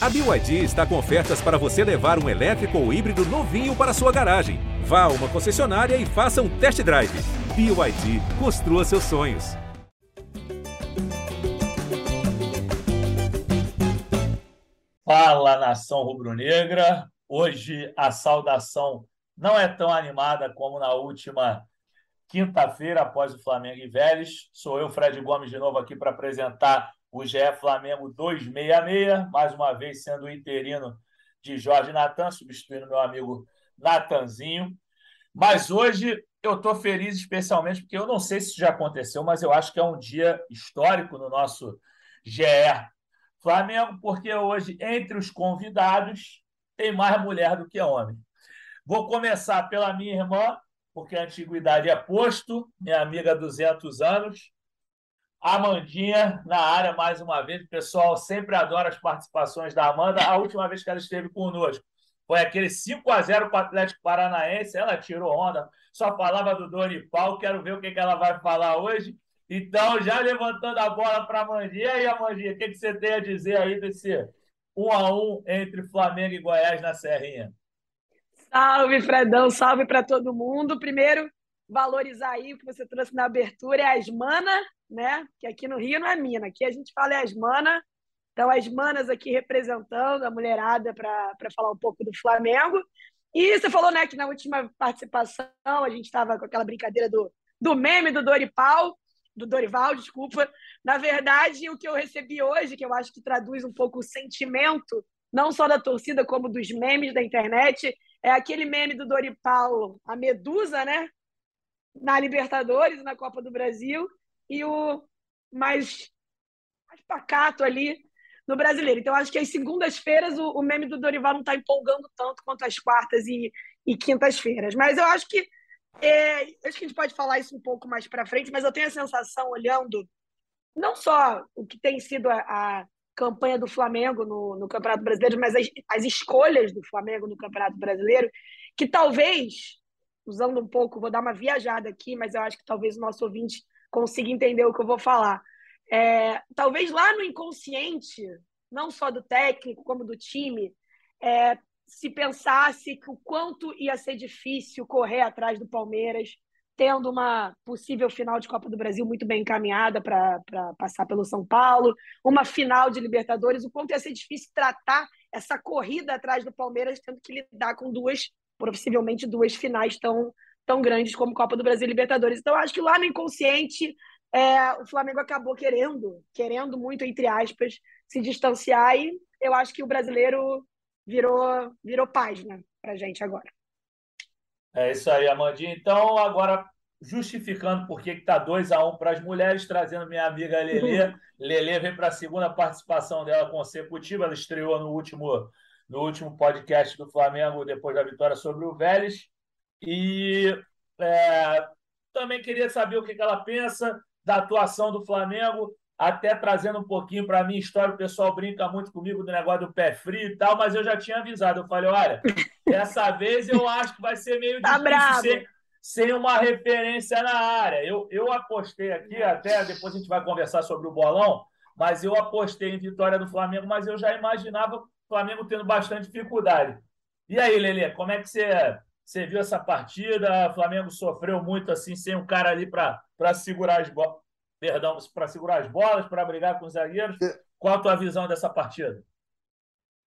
A BYD está com ofertas para você levar um elétrico ou híbrido novinho para sua garagem. Vá a uma concessionária e faça um test drive. BYD, construa seus sonhos. Fala nação rubro-negra. Hoje a saudação não é tão animada como na última quinta-feira, após o Flamengo e Vélez. Sou eu, Fred Gomes, de novo aqui para apresentar o GE Flamengo 266, mais uma vez sendo o interino de Jorge Natan, substituindo meu amigo Natanzinho. Mas hoje eu estou feliz especialmente porque eu não sei se isso já aconteceu, mas eu acho que é um dia histórico no nosso GE Flamengo, porque hoje, entre os convidados, tem mais mulher do que homem. Vou começar pela minha irmã, porque a antiguidade é posto, minha amiga há 200 anos, Amandinha na área mais uma vez. O pessoal sempre adora as participações da Amanda. A última vez que ela esteve conosco foi aquele 5 a 0 para o Atlético Paranaense. Ela tirou onda, só falava do Dorival. Quero ver o que, ela vai falar hoje. Então, já levantando a bola para a Amandinha. E aí, Amandinha, o que, que você tem a dizer aí desse 1 a 1 entre Flamengo e Goiás na Serrinha? Salve, Fredão. Salve para todo mundo. Primeiro, valorizar aí o que você trouxe na abertura é as mana, né? Que aqui no Rio não é mina, aqui a gente fala é as mana. Então, as manas aqui representando a mulherada para falar um pouco do Flamengo. E você falou, né, que na última participação a gente estava com aquela brincadeira do, do meme do Dorival, do Dorival, desculpa. Na verdade, o que eu recebi hoje, que eu acho que traduz um pouco o sentimento, não só da torcida, como dos memes da internet, é aquele meme do Dorival, a Medusa, né? Na Libertadores, na Copa do Brasil, e o mais, mais pacato ali no brasileiro. Então, acho que as segundas-feiras o, o, meme do Dorival não está empolgando tanto quanto as quartas e, e quintas-feiras. Mas eu acho que. É, acho que a gente pode falar isso um pouco mais para frente, mas eu tenho a sensação, olhando não só o que tem sido a, a campanha do Flamengo no, no Campeonato Brasileiro, mas as, as escolhas do Flamengo no Campeonato Brasileiro, que talvez usando um pouco, vou dar uma viajada aqui, mas eu acho que talvez o nosso ouvinte consiga entender o que eu vou falar. É, talvez lá no inconsciente, não só do técnico, como do time, é, se pensasse que o quanto ia ser difícil correr atrás do Palmeiras, tendo uma possível final de Copa do Brasil muito bem encaminhada para passar pelo São Paulo, uma final de Libertadores, o quanto ia ser difícil tratar essa corrida atrás do Palmeiras, tendo que lidar com duas possivelmente duas finais tão, tão grandes como Copa do Brasil e Libertadores. Então, acho que lá no inconsciente, é, o Flamengo acabou querendo, querendo muito, entre aspas, se distanciar e eu acho que o brasileiro virou, virou página para gente agora. É isso aí, Amandinha. Então, agora, justificando por que está 2 a 1 um para as mulheres, trazendo minha amiga Lelê. Lelê vem para a segunda participação dela consecutiva, ela estreou no último no último podcast do Flamengo, depois da vitória sobre o Vélez. E é, também queria saber o que ela pensa da atuação do Flamengo, até trazendo um pouquinho para a minha história. O pessoal brinca muito comigo do negócio do pé frio e tal, mas eu já tinha avisado. Eu falei: olha, dessa vez eu acho que vai ser meio tá difícil sem, sem, uma referência na área. Eu, eu apostei aqui, até depois a gente vai conversar sobre o bolão, mas eu apostei em vitória do Flamengo, mas eu já imaginava Flamengo tendo bastante dificuldade. E aí, Lelê, como é que você, você viu essa partida? O Flamengo sofreu muito assim, sem um cara ali para segurar as bolas. Perdão, para segurar as bolas, para brigar com os zagueiros. Qual a tua visão dessa partida?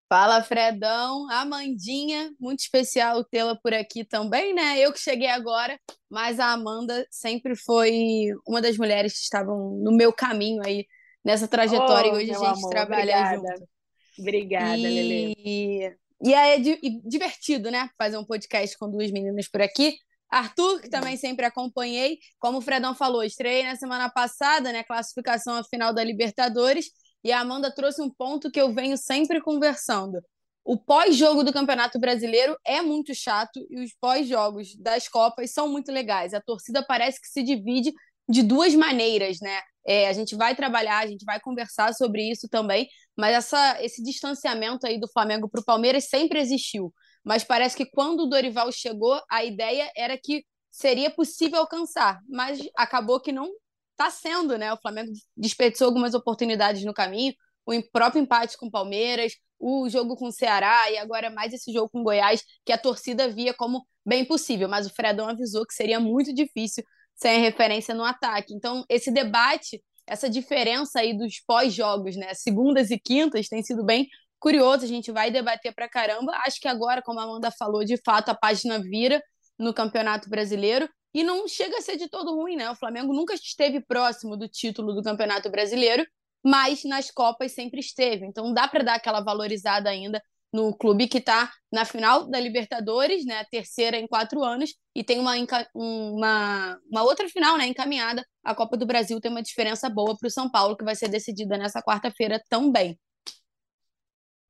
Fala, Fredão. Amandinha, muito especial tê-la por aqui também, né? Eu que cheguei agora, mas a Amanda sempre foi uma das mulheres que estavam no meu caminho aí nessa trajetória oh, e hoje a gente amor, trabalha obrigada. junto. Obrigada, e... Lelê. E é divertido, né? Fazer um podcast com duas meninas por aqui. Arthur, que também sempre acompanhei, como o Fredão falou, estreiei na semana passada, né? Classificação à final da Libertadores. E a Amanda trouxe um ponto que eu venho sempre conversando. O pós-jogo do Campeonato Brasileiro é muito chato e os pós-jogos das Copas são muito legais. A torcida parece que se divide de duas maneiras, né? É, a gente vai trabalhar, a gente vai conversar sobre isso também, mas essa, esse distanciamento aí do Flamengo para o Palmeiras sempre existiu. Mas parece que quando o Dorival chegou, a ideia era que seria possível alcançar, mas acabou que não está sendo, né? O Flamengo desperdiçou algumas oportunidades no caminho, o próprio empate com o Palmeiras, o jogo com o Ceará e agora mais esse jogo com o Goiás, que a torcida via como bem possível, mas o Fredão avisou que seria muito difícil sem referência no ataque. Então, esse debate, essa diferença aí dos pós-jogos, né, segundas e quintas, tem sido bem curioso, a gente vai debater pra caramba. Acho que agora, como a Amanda falou, de fato a página vira no Campeonato Brasileiro e não chega a ser de todo ruim, né? O Flamengo nunca esteve próximo do título do Campeonato Brasileiro, mas nas Copas sempre esteve. Então dá para dar aquela valorizada ainda no clube que está na final da Libertadores, né, a terceira em quatro anos, e tem uma, uma, uma outra final né, encaminhada. A Copa do Brasil tem uma diferença boa para o São Paulo, que vai ser decidida nessa quarta-feira também.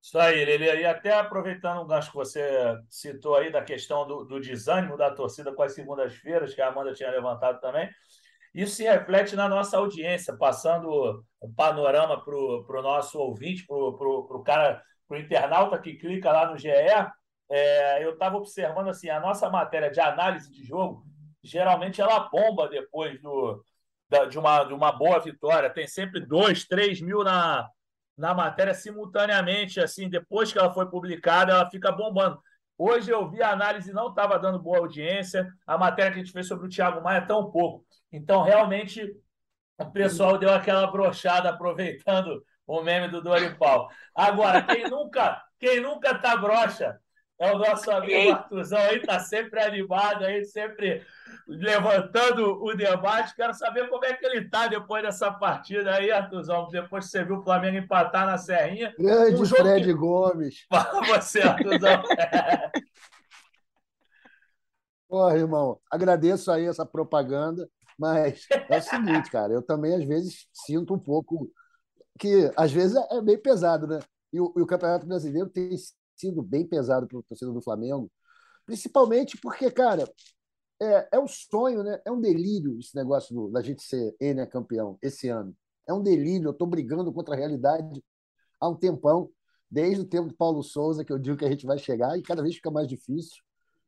Isso aí, Lili. E até aproveitando o gancho que você citou aí da questão do, do desânimo da torcida com as segundas-feiras, que a Amanda tinha levantado também, isso se reflete na nossa audiência, passando o panorama para o nosso ouvinte, para o cara para o internauta que clica lá no GE, é, eu estava observando assim, a nossa matéria de análise de jogo, geralmente ela bomba depois do, da, de, uma, de uma boa vitória. Tem sempre dois, três mil na, na matéria simultaneamente, assim, depois que ela foi publicada, ela fica bombando. Hoje eu vi a análise não estava dando boa audiência, a matéria que a gente fez sobre o Thiago Maia tão pouco. Então, realmente, o pessoal deu aquela brochada aproveitando o meme do Dorival. Agora, quem nunca, quem nunca tá broxa é o nosso amigo Artuzão aí, tá sempre animado aí, sempre levantando o debate. Quero saber como é que ele tá depois dessa partida aí, Artuzão, depois que você viu o Flamengo empatar na Serrinha. Grande um Fred que... Gomes. Fala você, Artuzão. Porra, irmão, agradeço aí essa propaganda, mas é o seguinte, cara, eu também às vezes sinto um pouco que às vezes é bem pesado, né? E o, e o Campeonato Brasileiro tem sido bem pesado para o torcedor do Flamengo, principalmente porque, cara, é, é um sonho, né? É um delírio esse negócio do, da gente ser N campeão esse ano. É um delírio. Eu estou brigando contra a realidade há um tempão, desde o tempo do Paulo Souza, que eu digo que a gente vai chegar, e cada vez fica mais difícil.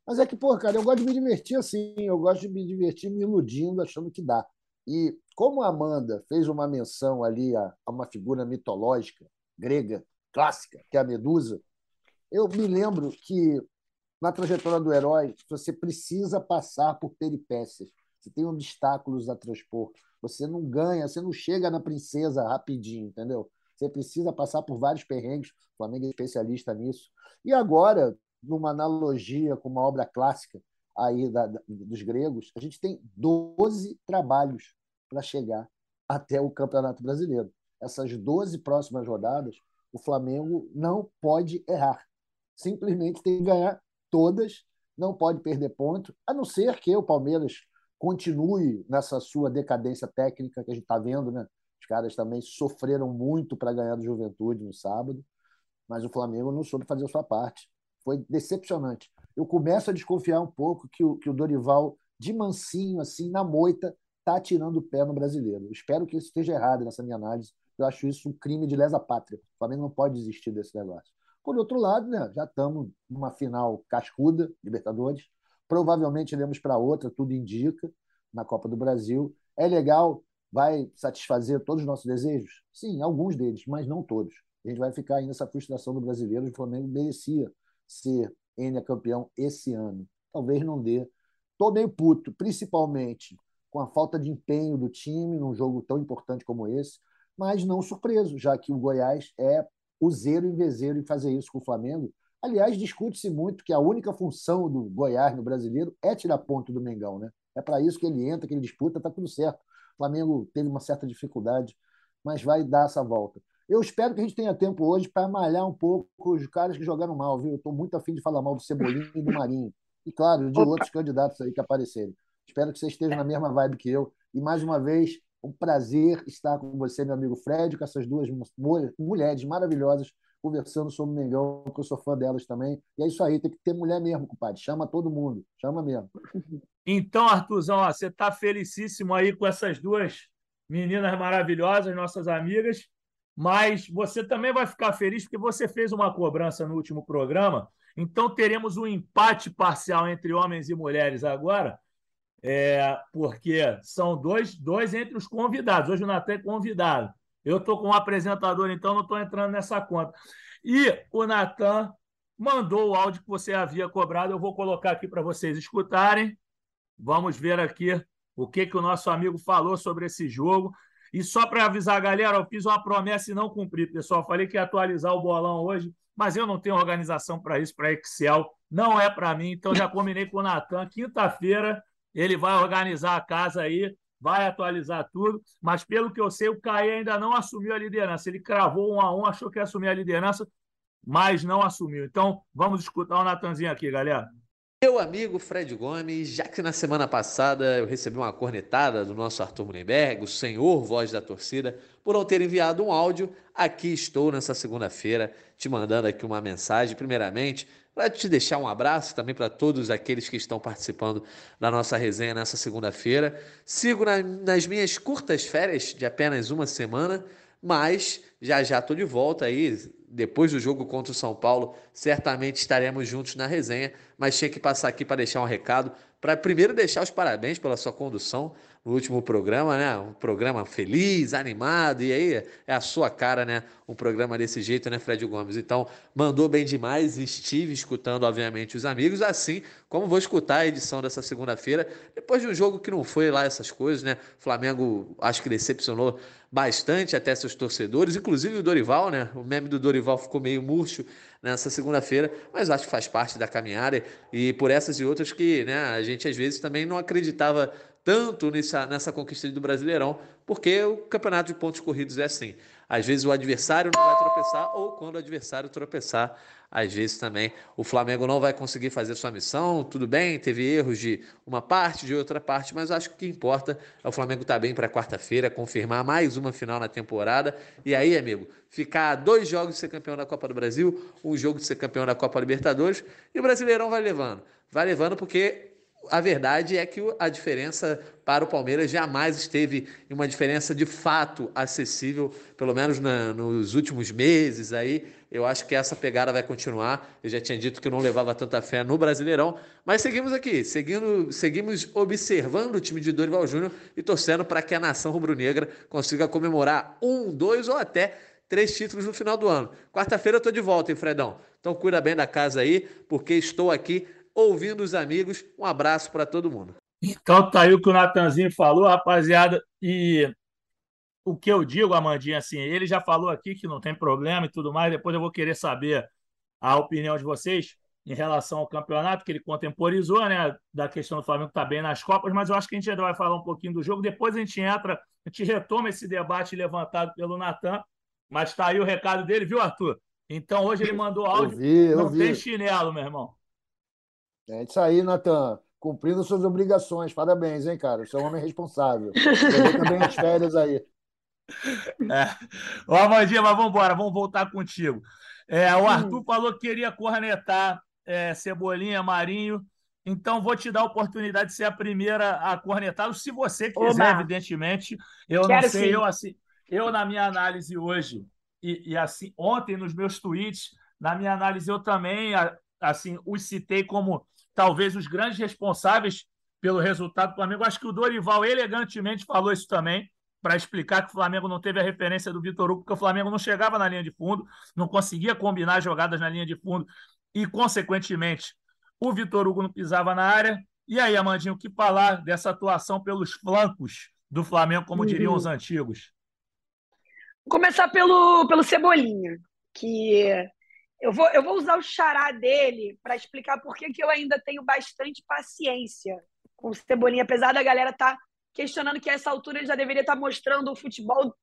Mas é que, pô, cara, eu gosto de me divertir assim, eu gosto de me divertir me iludindo, achando que dá. E como a Amanda fez uma menção ali a, a uma figura mitológica grega clássica, que é a Medusa, eu me lembro que na trajetória do herói você precisa passar por peripécias. Você tem obstáculos a transpor. Você não ganha, você não chega na princesa rapidinho, entendeu? Você precisa passar por vários perrengues. O Flamengo é especialista nisso. E agora, numa analogia com uma obra clássica, aí da, da, dos gregos, a gente tem 12 trabalhos para chegar até o Campeonato Brasileiro. Essas 12 próximas rodadas, o Flamengo não pode errar. Simplesmente tem que ganhar todas, não pode perder ponto, a não ser que o Palmeiras continue nessa sua decadência técnica que a gente está vendo, né? Os caras também sofreram muito para ganhar do Juventude no sábado, mas o Flamengo não soube fazer a sua parte. Foi decepcionante eu começo a desconfiar um pouco que o, que o Dorival, de mansinho, assim, na moita, está tirando o pé no brasileiro. espero que isso esteja errado nessa minha análise. Eu acho isso um crime de lesa pátria. O Flamengo não pode desistir desse negócio. Por outro lado, né, já estamos numa final cascuda, Libertadores. Provavelmente iremos para outra, tudo indica, na Copa do Brasil. É legal, vai satisfazer todos os nossos desejos? Sim, alguns deles, mas não todos. A gente vai ficar aí nessa frustração do brasileiro. O Flamengo merecia ser N campeão esse ano. Talvez não dê. Estou meio puto, principalmente com a falta de empenho do time num jogo tão importante como esse, mas não surpreso, já que o Goiás é o zero em vezeiro em fazer isso com o Flamengo. Aliás, discute-se muito que a única função do Goiás no brasileiro é tirar ponto do Mengão, né? É para isso que ele entra, que ele disputa, tá tudo certo. O Flamengo teve uma certa dificuldade, mas vai dar essa volta. Eu espero que a gente tenha tempo hoje para malhar um pouco os caras que jogaram mal, viu? Eu estou muito afim de falar mal do Cebolinha e do Marinho. E, claro, de outros candidatos aí que aparecerem. Espero que você esteja na mesma vibe que eu. E, mais uma vez, um prazer estar com você, meu amigo Fred, com essas duas mulheres maravilhosas conversando sobre o Mengão, que eu sou fã delas também. E é isso aí, tem que ter mulher mesmo, compadre. Chama todo mundo, chama mesmo. Então, Arthurzão, ó, você está felicíssimo aí com essas duas meninas maravilhosas, nossas amigas mas você também vai ficar feliz porque você fez uma cobrança no último programa. Então teremos um empate parcial entre homens e mulheres agora, é, porque são dois, dois entre os convidados. Hoje o Natan é convidado. Eu estou com um apresentador, então não estou entrando nessa conta. E o Natan mandou o áudio que você havia cobrado. Eu vou colocar aqui para vocês escutarem. Vamos ver aqui o que, que o nosso amigo falou sobre esse jogo. E só para avisar a galera, eu fiz uma promessa e não cumpri, pessoal. Falei que ia atualizar o bolão hoje, mas eu não tenho organização para isso, para Excel. Não é para mim, então já combinei com o Natan. Quinta-feira ele vai organizar a casa aí, vai atualizar tudo. Mas pelo que eu sei, o Caí ainda não assumiu a liderança. Ele cravou um a um, achou que ia assumir a liderança, mas não assumiu. Então vamos escutar o Natanzinho aqui, galera. Meu amigo Fred Gomes, já que na semana passada eu recebi uma cornetada do nosso Arthur Mullenberg, o senhor voz da torcida, por não ter enviado um áudio, aqui estou nessa segunda-feira te mandando aqui uma mensagem, primeiramente, para te deixar um abraço também para todos aqueles que estão participando da nossa resenha nessa segunda-feira. Sigo na, nas minhas curtas férias de apenas uma semana, mas já já estou de volta aí. Depois do jogo contra o São Paulo, certamente estaremos juntos na resenha, mas tinha que passar aqui para deixar um recado, para primeiro deixar os parabéns pela sua condução no último programa, né? Um programa feliz, animado, e aí é a sua cara, né? Um programa desse jeito, né, Fred Gomes? Então, mandou bem demais, estive escutando, obviamente, os amigos, assim como vou escutar a edição dessa segunda-feira, depois de um jogo que não foi lá essas coisas, né? Flamengo, acho que decepcionou bastante até seus torcedores, inclusive o Dorival, né? O meme do Dorival ficou meio murcho nessa segunda-feira, mas acho que faz parte da caminhada e por essas e outras que, né, a gente às vezes também não acreditava tanto nessa, nessa conquista do Brasileirão, porque o campeonato de pontos corridos é assim. Às vezes o adversário não vai tropeçar, ou quando o adversário tropeçar, às vezes também o Flamengo não vai conseguir fazer sua missão. Tudo bem, teve erros de uma parte, de outra parte, mas acho que o que importa é o Flamengo estar tá bem para quarta-feira, confirmar mais uma final na temporada. E aí, amigo, ficar dois jogos de ser campeão da Copa do Brasil, um jogo de ser campeão da Copa Libertadores, e o Brasileirão vai levando. Vai levando porque a verdade é que a diferença para o Palmeiras jamais esteve em uma diferença de fato acessível, pelo menos na, nos últimos meses aí. Eu acho que essa pegada vai continuar. Eu já tinha dito que não levava tanta fé no Brasileirão, mas seguimos aqui, seguindo, seguimos observando o time de Dorival Júnior e torcendo para que a nação rubro-negra consiga comemorar um, dois ou até três títulos no final do ano. Quarta-feira eu estou de volta, hein, Fredão? Então cuida bem da casa aí, porque estou aqui ouvindo os amigos. Um abraço para todo mundo. Então tá aí o que o Natanzinho falou, rapaziada. E o que eu digo, Amandinha, assim, ele já falou aqui que não tem problema e tudo mais. Depois eu vou querer saber a opinião de vocês em relação ao campeonato, que ele contemporizou, né? Da questão do Flamengo estar tá bem nas Copas, mas eu acho que a gente ainda vai falar um pouquinho do jogo. Depois a gente entra, a gente retoma esse debate levantado pelo Natan. Mas tá aí o recado dele, viu, Arthur? Então hoje ele mandou áudio. Eu vi, eu não vi. tem chinelo, meu irmão. É isso aí, Natan. Cumprindo suas obrigações. Parabéns, hein, cara? Você é um homem responsável. Você também as férias aí. É. Ô, Amandinha, mas vamos embora, vamos voltar contigo. É, o Arthur hum. falou que queria cornetar é, Cebolinha, Marinho. Então, vou te dar a oportunidade de ser a primeira a cornetá-lo, se você quiser, Oba. evidentemente. Eu Quero não sei, eu, assim, eu, na minha análise hoje, e, e, assim, ontem nos meus tweets, na minha análise, eu também assim os citei como talvez os grandes responsáveis pelo resultado do Flamengo. Acho que o Dorival elegantemente falou isso também, para explicar que o Flamengo não teve a referência do Vitor Hugo, porque o Flamengo não chegava na linha de fundo, não conseguia combinar jogadas na linha de fundo e, consequentemente, o Vitor Hugo não pisava na área. E aí, Amandinho, o que falar dessa atuação pelos flancos do Flamengo, como diriam uhum. os antigos? Vou começar pelo, pelo Cebolinha, que eu vou, eu vou usar o xará dele para explicar por que, que eu ainda tenho bastante paciência com o Cebolinha, apesar da galera estar tá questionando que a essa altura ele já deveria estar tá mostrando o futebol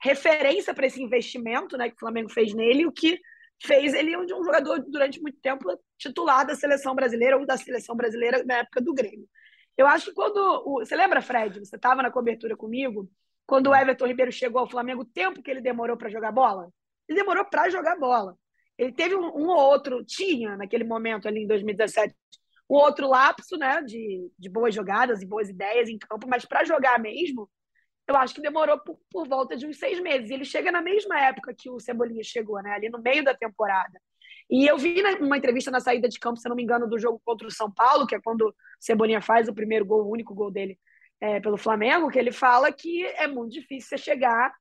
referência para esse investimento né, que o Flamengo fez nele, o que fez ele um, um jogador durante muito tempo titular da seleção brasileira ou da seleção brasileira na época do Grêmio. Eu acho que quando. O, você lembra, Fred? Você estava na cobertura comigo? Quando o Everton Ribeiro chegou ao Flamengo, o tempo que ele demorou para jogar bola? Ele demorou para jogar bola. Ele teve um, um, ou outro, tinha naquele momento ali em 2017, um outro lapso né, de, de boas jogadas e boas ideias em campo, mas para jogar mesmo, eu acho que demorou por, por volta de uns seis meses. Ele chega na mesma época que o Cebolinha chegou, né, ali no meio da temporada. E eu vi numa entrevista na saída de campo, se não me engano, do jogo contra o São Paulo, que é quando o Cebolinha faz o primeiro gol, o único gol dele é, pelo Flamengo, que ele fala que é muito difícil você chegar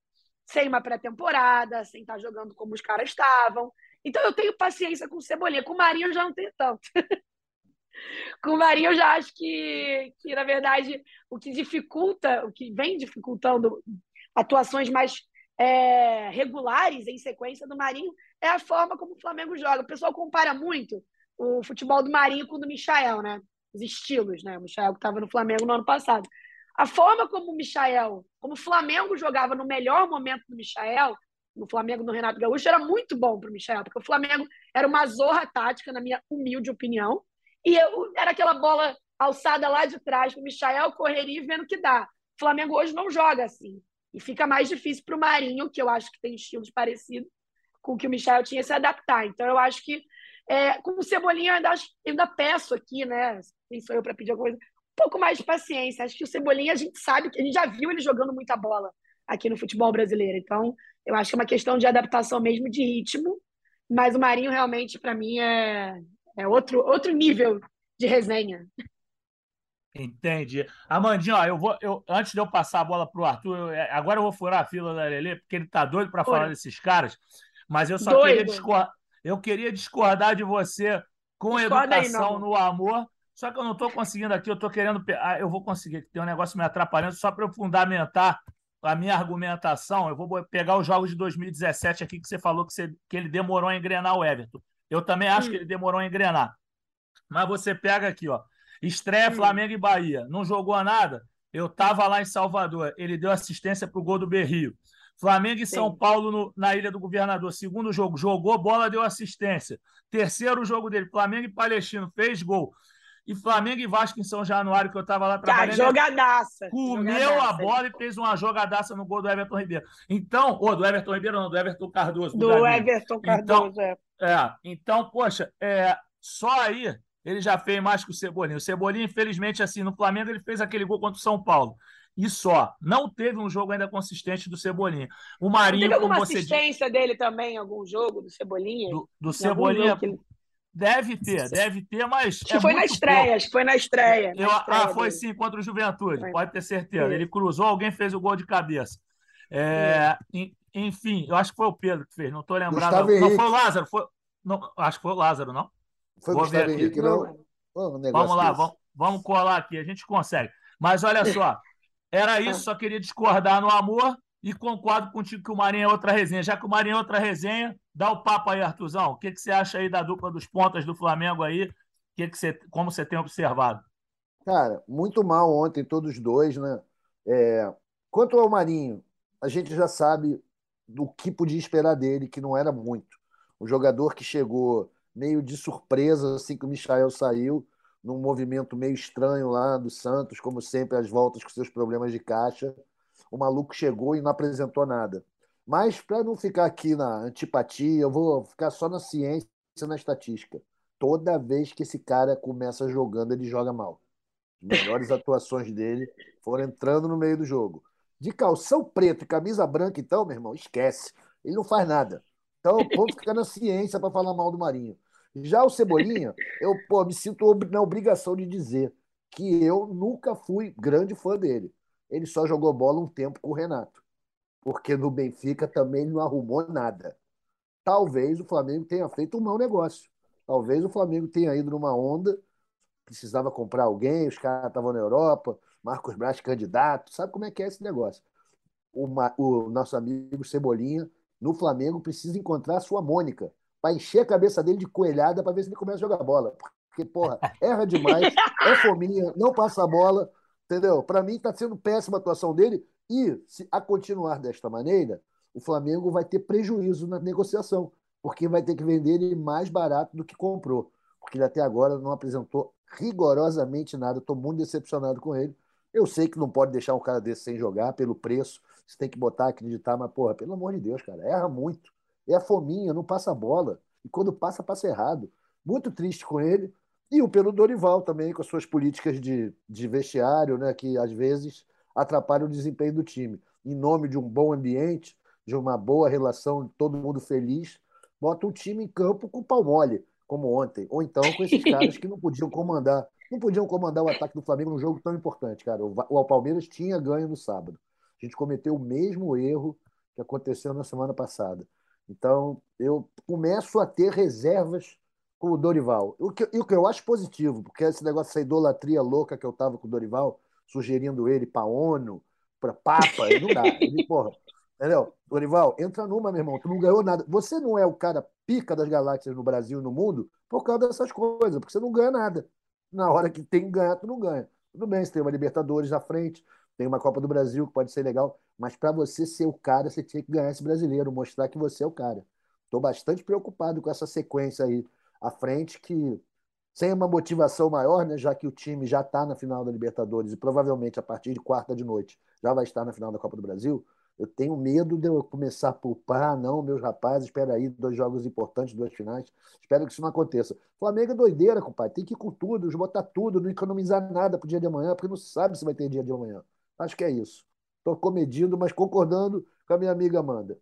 sem uma pré-temporada, sem estar jogando como os caras estavam. Então eu tenho paciência com o Cebolinha. Com o Marinho eu já não tenho tanto. com o Marinho eu já acho que, que, na verdade, o que dificulta, o que vem dificultando atuações mais é, regulares em sequência do Marinho é a forma como o Flamengo joga. O pessoal compara muito o futebol do Marinho com o do Michael, né? Os estilos, né? O Michael que estava no Flamengo no ano passado. A forma como o Michael, como o Flamengo jogava no melhor momento do Michael, no Flamengo no Renato Gaúcho, era muito bom para o Michael, porque o Flamengo era uma zorra tática, na minha humilde opinião, e eu, era aquela bola alçada lá de trás para o Michael correria e vendo que dá. O Flamengo hoje não joga assim. E fica mais difícil para o Marinho, que eu acho que tem estilos parecidos com o que o Michel tinha, se adaptar. Então, eu acho que é, com o Cebolinha, eu ainda, ainda peço aqui, né? Quem sou eu para pedir alguma coisa? Um pouco mais de paciência. Acho que o Cebolinha, a gente sabe, que a gente já viu ele jogando muita bola aqui no futebol brasileiro. Então, eu acho que é uma questão de adaptação mesmo, de ritmo. Mas o Marinho, realmente, para mim, é, é outro, outro nível de resenha. Entendi. Amandinho, ó, eu vou, eu, antes de eu passar a bola para o Arthur, eu, é, agora eu vou furar a fila da Lelê, porque ele tá doido para falar desses caras, mas eu só doido. queria discordar, eu queria discordar de você com Discorda educação aí, no amor, só que eu não estou conseguindo aqui, eu estou querendo. Ah, eu vou conseguir, tem um negócio me atrapalhando, só para eu fundamentar a minha argumentação. Eu vou pegar os jogos de 2017 aqui que você falou que, você, que ele demorou a engrenar o Everton. Eu também acho hum. que ele demorou a engrenar. Mas você pega aqui, ó. Estreia Flamengo e Bahia. Não jogou nada. Eu estava lá em Salvador. Ele deu assistência para o gol do Berrio. Flamengo e Sim. São Paulo no, na Ilha do Governador. Segundo jogo, jogou bola, deu assistência. Terceiro jogo dele, Flamengo e Palestino, fez gol. E Flamengo e Vasco em São Januário, que eu estava lá trabalhando. jogadaça. Comeu jogadaça. a bola e fez uma jogadaça no gol do Everton Ribeiro. Então, ou do Everton Ribeiro, não, do Everton Cardoso. Do, do Everton Cardoso, então, é. é. Então, poxa, é, só aí ele já fez mais que o Cebolinha. O Cebolinha, infelizmente, assim, no Flamengo, ele fez aquele gol contra o São Paulo. E só. Não teve um jogo ainda consistente do Cebolinha. O Marinho. Teve alguma assistência dele também em algum jogo do Cebolinha? Do, do Cebolinha. Ele... Deve ter, deve ter, mas. Acho que é foi na estreia, pouco. acho que foi na estreia. Eu, na estreia ah, foi dele. sim, contra o Juventude, foi. pode ter certeza. Ele cruzou, alguém fez o gol de cabeça. É, enfim, eu acho que foi o Pedro que fez, não estou lembrando. Não, não, foi o Lázaro, foi, não, acho que foi o Lázaro, não? Foi Vou Gustavo Henrique, não? Um vamos lá, vamos, vamos colar aqui, a gente consegue. Mas olha só, era isso, só queria discordar no amor e concordo contigo que o Marinho é outra resenha. Já que o Marinho é outra resenha, dá o papo aí, Artuzão. O que, que você acha aí da dupla dos pontas do Flamengo aí? Que que você, como você tem observado? Cara, muito mal ontem, todos dois, né? É... Quanto ao Marinho, a gente já sabe do que podia esperar dele, que não era muito. Um jogador que chegou meio de surpresa assim que o Michael saiu, num movimento meio estranho lá do Santos, como sempre, as voltas com seus problemas de caixa. O maluco chegou e não apresentou nada. Mas, para não ficar aqui na antipatia, eu vou ficar só na ciência na estatística. Toda vez que esse cara começa jogando, ele joga mal. As melhores atuações dele foram entrando no meio do jogo. De calção preto e camisa branca, então, meu irmão, esquece. Ele não faz nada. Então, vamos ficar na ciência para falar mal do Marinho. Já o Cebolinha, eu pô, me sinto na obrigação de dizer que eu nunca fui grande fã dele. Ele só jogou bola um tempo com o Renato. Porque no Benfica também ele não arrumou nada. Talvez o Flamengo tenha feito um mau negócio. Talvez o Flamengo tenha ido numa onda, precisava comprar alguém, os caras estavam na Europa, Marcos Braz candidato, sabe como é que é esse negócio? O, o nosso amigo Cebolinha, no Flamengo, precisa encontrar a sua Mônica para encher a cabeça dele de coelhada para ver se ele começa a jogar bola. Porque, porra, erra demais, é fominha, não passa a bola, entendeu? Para mim está sendo péssima a atuação dele e, se a continuar desta maneira, o Flamengo vai ter prejuízo na negociação, porque vai ter que vender ele mais barato do que comprou, porque ele até agora não apresentou rigorosamente nada. Estou muito decepcionado com ele. Eu sei que não pode deixar um cara desse sem jogar pelo preço, você tem que botar, acreditar, mas, porra, pelo amor de Deus, cara, erra muito é a fominha, não passa a bola. E quando passa, passa errado. Muito triste com ele. E o pelo Dorival também, com as suas políticas de, de vestiário, né, que às vezes atrapalham o desempenho do time. Em nome de um bom ambiente, de uma boa relação, todo mundo feliz, bota o time em campo com o pau mole, como ontem. Ou então com esses caras que não podiam comandar. Não podiam comandar o ataque do Flamengo num jogo tão importante, cara. O, o Palmeiras tinha ganho no sábado. A gente cometeu o mesmo erro que aconteceu na semana passada Então, eu começo a ter reservas com o Dorival. O que, o que eu acho positivo, porque esse negócio, essa idolatria louca que eu tava com o Dorival, sugerindo ele para ONU, para Papa, não dá. Ele, porra, entendeu? Dorival, entra numa, meu irmão, tu não ganhou nada. Você não é o cara pica das galáxias no Brasil e no mundo por causa dessas coisas, porque você não ganha nada. Na hora que tem que ganhar, tu não ganha. Tudo bem, você tem uma Libertadores na frente, tem uma Copa do Brasil que pode ser legal, mas para você ser o cara, você tinha que ganhar esse brasileiro, mostrar que você é o cara. Estou bastante preocupado com essa sequência aí à frente, que sem uma motivação maior, né, já que o time já está na final da Libertadores e provavelmente a partir de quarta de noite já vai estar na final da Copa do Brasil, eu tenho medo de eu começar a poupar, não, meus rapazes, espera aí, dois jogos importantes, duas finais, espero que isso não aconteça. Flamengo é doideira, compadre, tem que ir com tudo, botar tudo, não economizar nada para o dia de amanhã, porque não sabe se vai ter dia de amanhã. Acho que é isso. Estou comedindo, mas concordando com a minha amiga Amanda.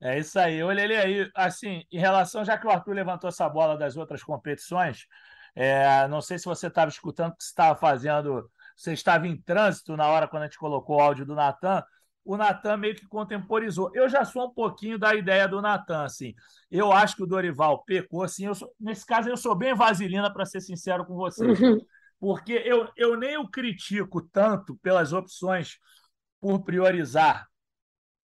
É isso aí. Olha ele aí, assim, em relação, já que o Arthur levantou essa bola das outras competições, é, não sei se você estava escutando o que você estava fazendo, você estava em trânsito na hora quando a gente colocou o áudio do Natan, o Natan meio que contemporizou. Eu já sou um pouquinho da ideia do Natan, assim. Eu acho que o Dorival pecou, assim. Sou, nesse caso, eu sou bem vaselina, para ser sincero com vocês. Uhum. Porque eu, eu nem o critico tanto pelas opções por priorizar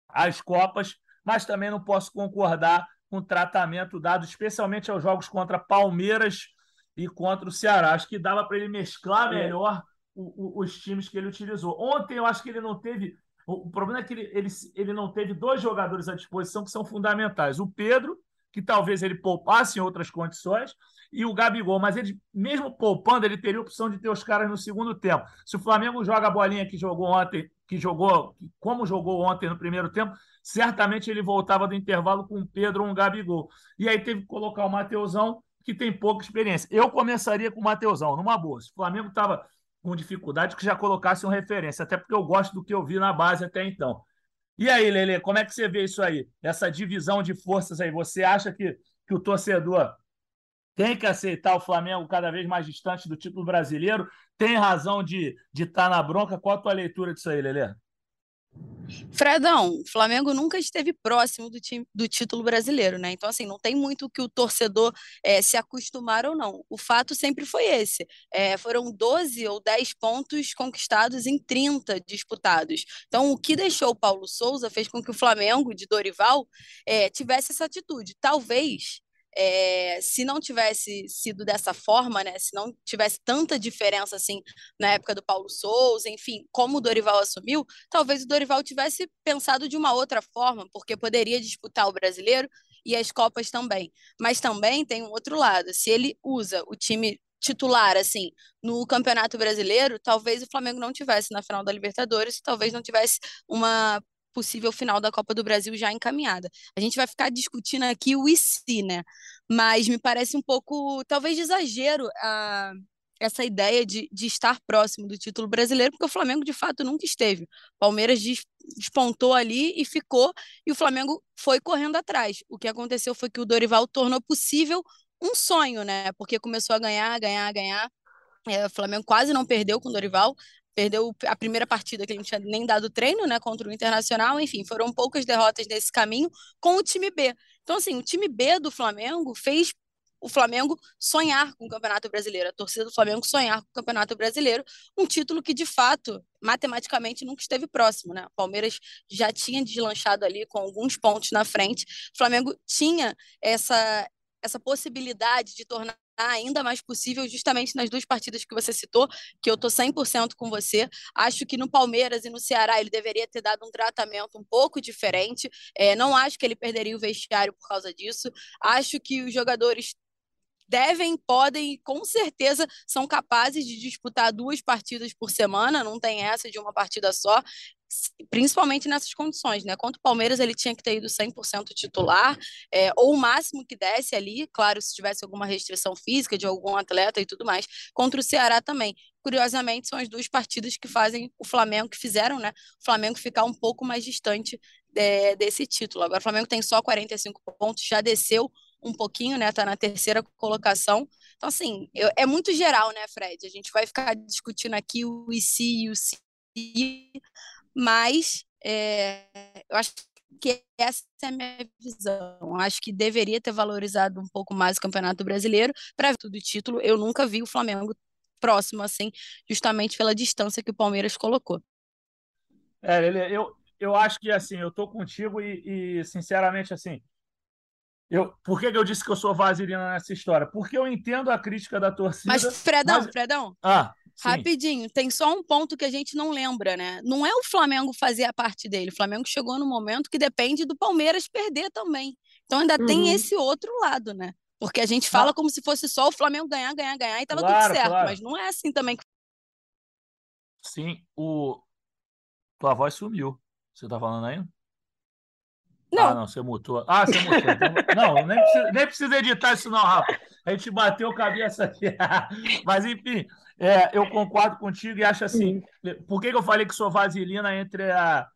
as Copas, mas também não posso concordar com o tratamento dado, especialmente aos jogos contra Palmeiras e contra o Ceará. Acho que dava para ele mesclar é. melhor o, o, os times que ele utilizou. Ontem eu acho que ele não teve. O problema é que ele, ele, ele não teve dois jogadores à disposição que são fundamentais. O Pedro, que talvez ele poupasse em outras condições, e o Gabigol, mas ele, mesmo poupando, ele teria a opção de ter os caras no segundo tempo. Se o Flamengo joga a bolinha que jogou ontem, que jogou, como jogou ontem no primeiro tempo, certamente ele voltava do intervalo com o Pedro ou um Gabigol. E aí teve que colocar o Mateusão, que tem pouca experiência. Eu começaria com o Mateusão, numa boa. Se o Flamengo estava com dificuldade, que já colocasse uma referência, até porque eu gosto do que eu vi na base até então. E aí, Lele, como é que você vê isso aí? Essa divisão de forças aí? Você acha que, que o torcedor tem que aceitar o Flamengo cada vez mais distante do título brasileiro? Tem razão de estar tá na bronca? Qual a tua leitura disso aí, Lele? Fredão, o Flamengo nunca esteve próximo do, time, do título brasileiro, né? Então, assim, não tem muito que o torcedor é, se acostumar ou não. O fato sempre foi esse. É, foram 12 ou 10 pontos conquistados em 30 disputados. Então, o que deixou o Paulo Souza fez com que o Flamengo, de Dorival, é, tivesse essa atitude. Talvez é, se não tivesse sido dessa forma, né, se não tivesse tanta diferença assim na época do Paulo Souza, enfim, como o Dorival assumiu, talvez o Dorival tivesse pensado de uma outra forma, porque poderia disputar o brasileiro e as Copas também. Mas também tem um outro lado, se ele usa o time titular assim no Campeonato Brasileiro, talvez o Flamengo não tivesse na final da Libertadores, talvez não tivesse uma possível final da Copa do Brasil já encaminhada. A gente vai ficar discutindo aqui o IC, né? Mas me parece um pouco, talvez, de exagero a, essa ideia de, de estar próximo do título brasileiro, porque o Flamengo, de fato, nunca esteve. Palmeiras despontou ali e ficou, e o Flamengo foi correndo atrás. O que aconteceu foi que o Dorival tornou possível um sonho, né? Porque começou a ganhar, ganhar, ganhar. É, o Flamengo quase não perdeu com o Dorival perdeu a primeira partida que ele não tinha nem dado treino, né, contra o Internacional, enfim, foram poucas derrotas nesse caminho com o time B. Então, assim, o time B do Flamengo fez o Flamengo sonhar com o Campeonato Brasileiro, a torcida do Flamengo sonhar com o Campeonato Brasileiro, um título que, de fato, matematicamente nunca esteve próximo, né? O Palmeiras já tinha deslanchado ali com alguns pontos na frente, o Flamengo tinha essa, essa possibilidade de tornar ainda mais possível, justamente nas duas partidas que você citou, que eu tô 100% com você. Acho que no Palmeiras e no Ceará ele deveria ter dado um tratamento um pouco diferente. É, não acho que ele perderia o vestiário por causa disso. Acho que os jogadores devem, podem e com certeza são capazes de disputar duas partidas por semana, não tem essa de uma partida só principalmente nessas condições, né? Contra o Palmeiras ele tinha que ter ido 100% titular, é, ou o máximo que desse ali, claro, se tivesse alguma restrição física de algum atleta e tudo mais. Contra o Ceará também. Curiosamente, são as duas partidas que fazem o Flamengo, que fizeram, né? O Flamengo ficar um pouco mais distante de, desse título. Agora o Flamengo tem só 45 pontos, já desceu um pouquinho, né? Tá na terceira colocação. Então, assim, eu, é muito geral, né, Fred? A gente vai ficar discutindo aqui o IC e o CI, mas é, eu acho que essa é a minha visão. Acho que deveria ter valorizado um pouco mais o Campeonato Brasileiro para tudo o título. Eu nunca vi o Flamengo próximo assim, justamente pela distância que o Palmeiras colocou. É, ele, eu, eu acho que assim, eu tô contigo e, e sinceramente assim, eu, por que, que eu disse que eu sou vaselina nessa história? Porque eu entendo a crítica da torcida. Mas, Fredão, mas... Fredão. Ah, Rapidinho, tem só um ponto que a gente não lembra, né? Não é o Flamengo fazer a parte dele. O Flamengo chegou no momento que depende do Palmeiras perder também. Então ainda uhum. tem esse outro lado, né? Porque a gente fala ah. como se fosse só o Flamengo ganhar, ganhar, ganhar e tava claro, tudo certo. Claro. Mas não é assim também. Sim, o. Tua voz sumiu. Você tá falando aí? Não. Ah, não, você mutou. Ah, você mutou. Então... não, nem precisa, nem precisa editar isso, não, Rafa. A gente bateu cabeça aqui. Mas, enfim, é, eu concordo contigo e acho assim. Por que, que eu falei que sou vaselina entre a,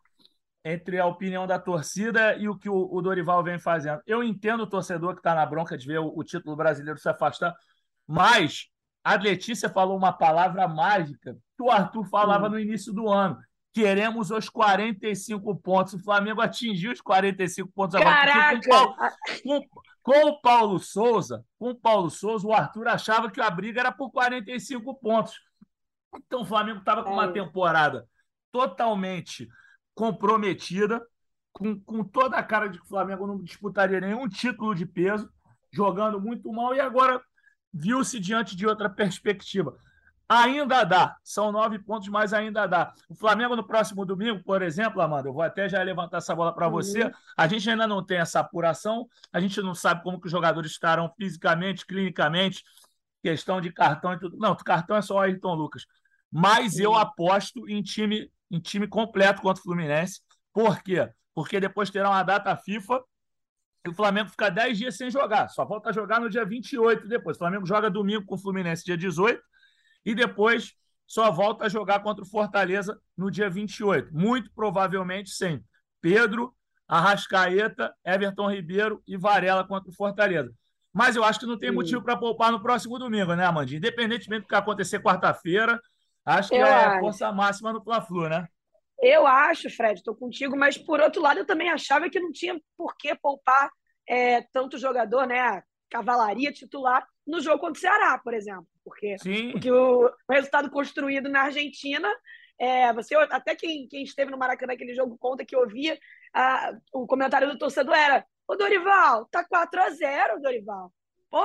entre a opinião da torcida e o que o, o Dorival vem fazendo? Eu entendo o torcedor que está na bronca de ver o, o, título brasileiro se afastar, mas a Letícia falou uma palavra mágica que o Arthur falava no início do ano queremos os 45 pontos. O Flamengo atingiu os 45 pontos agora. Com, Paulo, com, com, o Paulo Souza, com o Paulo Souza, o Arthur achava que a briga era por 45 pontos. Então o Flamengo estava com uma é. temporada totalmente comprometida, com, com toda a cara de que o Flamengo não disputaria nenhum título de peso, jogando muito mal, e agora viu-se diante de outra perspectiva. Ainda dá. São nove pontos, mas ainda dá. O Flamengo no próximo domingo, por exemplo, Amanda, eu vou até já levantar essa bola para você. Uhum. A gente ainda não tem essa apuração, a gente não sabe como que os jogadores estarão fisicamente, clinicamente, questão de cartão e tudo. Não, cartão é só o Ayrton Lucas. Mas eu aposto em time, em time completo contra o Fluminense. Por quê? Porque depois terá uma data FIFA e o Flamengo fica 10 dias sem jogar. Só volta a jogar no dia 28 depois. O Flamengo joga domingo com o Fluminense, dia 18 e depois só volta a jogar contra o Fortaleza no dia 28. Muito provavelmente sem Pedro, Arrascaeta, Everton Ribeiro e Varela contra o Fortaleza. Mas eu acho que não tem Sim. motivo para poupar no próximo domingo, né, Amandinha? Independentemente do que acontecer quarta-feira, acho que eu é acho. força máxima no Fla-Flu, né? Eu acho, Fred, estou contigo, mas por outro lado eu também achava que não tinha por que poupar é, tanto jogador, né? Cavalaria titular no jogo contra o Ceará, por exemplo. Porque, porque o, o, resultado construído na Argentina, é, você até quem, quem esteve no Maracanã naquele jogo conta que ouvia a, o comentário do torcedor era: Ô Dorival, tá 4 a 0 Dorival. Pô,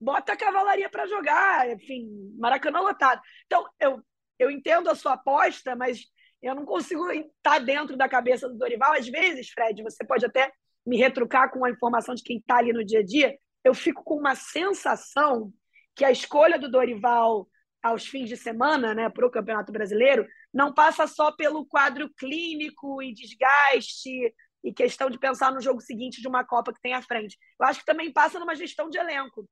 bota a cavalaria para jogar, enfim, Maracanã lotado. Então, eu, eu entendo a sua aposta, mas eu não consigo estar dentro da cabeça do Dorival. Às vezes, Fred, você pode até me retrucar com a informação de quem está ali no dia a dia. Eu fico com uma sensação que a escolha do Dorival aos fins de semana, né, para o Campeonato Brasileiro, não passa só pelo quadro clínico e desgaste e questão de pensar no jogo seguinte de uma Copa que tem à frente. Eu acho que também passa numa gestão de elenco.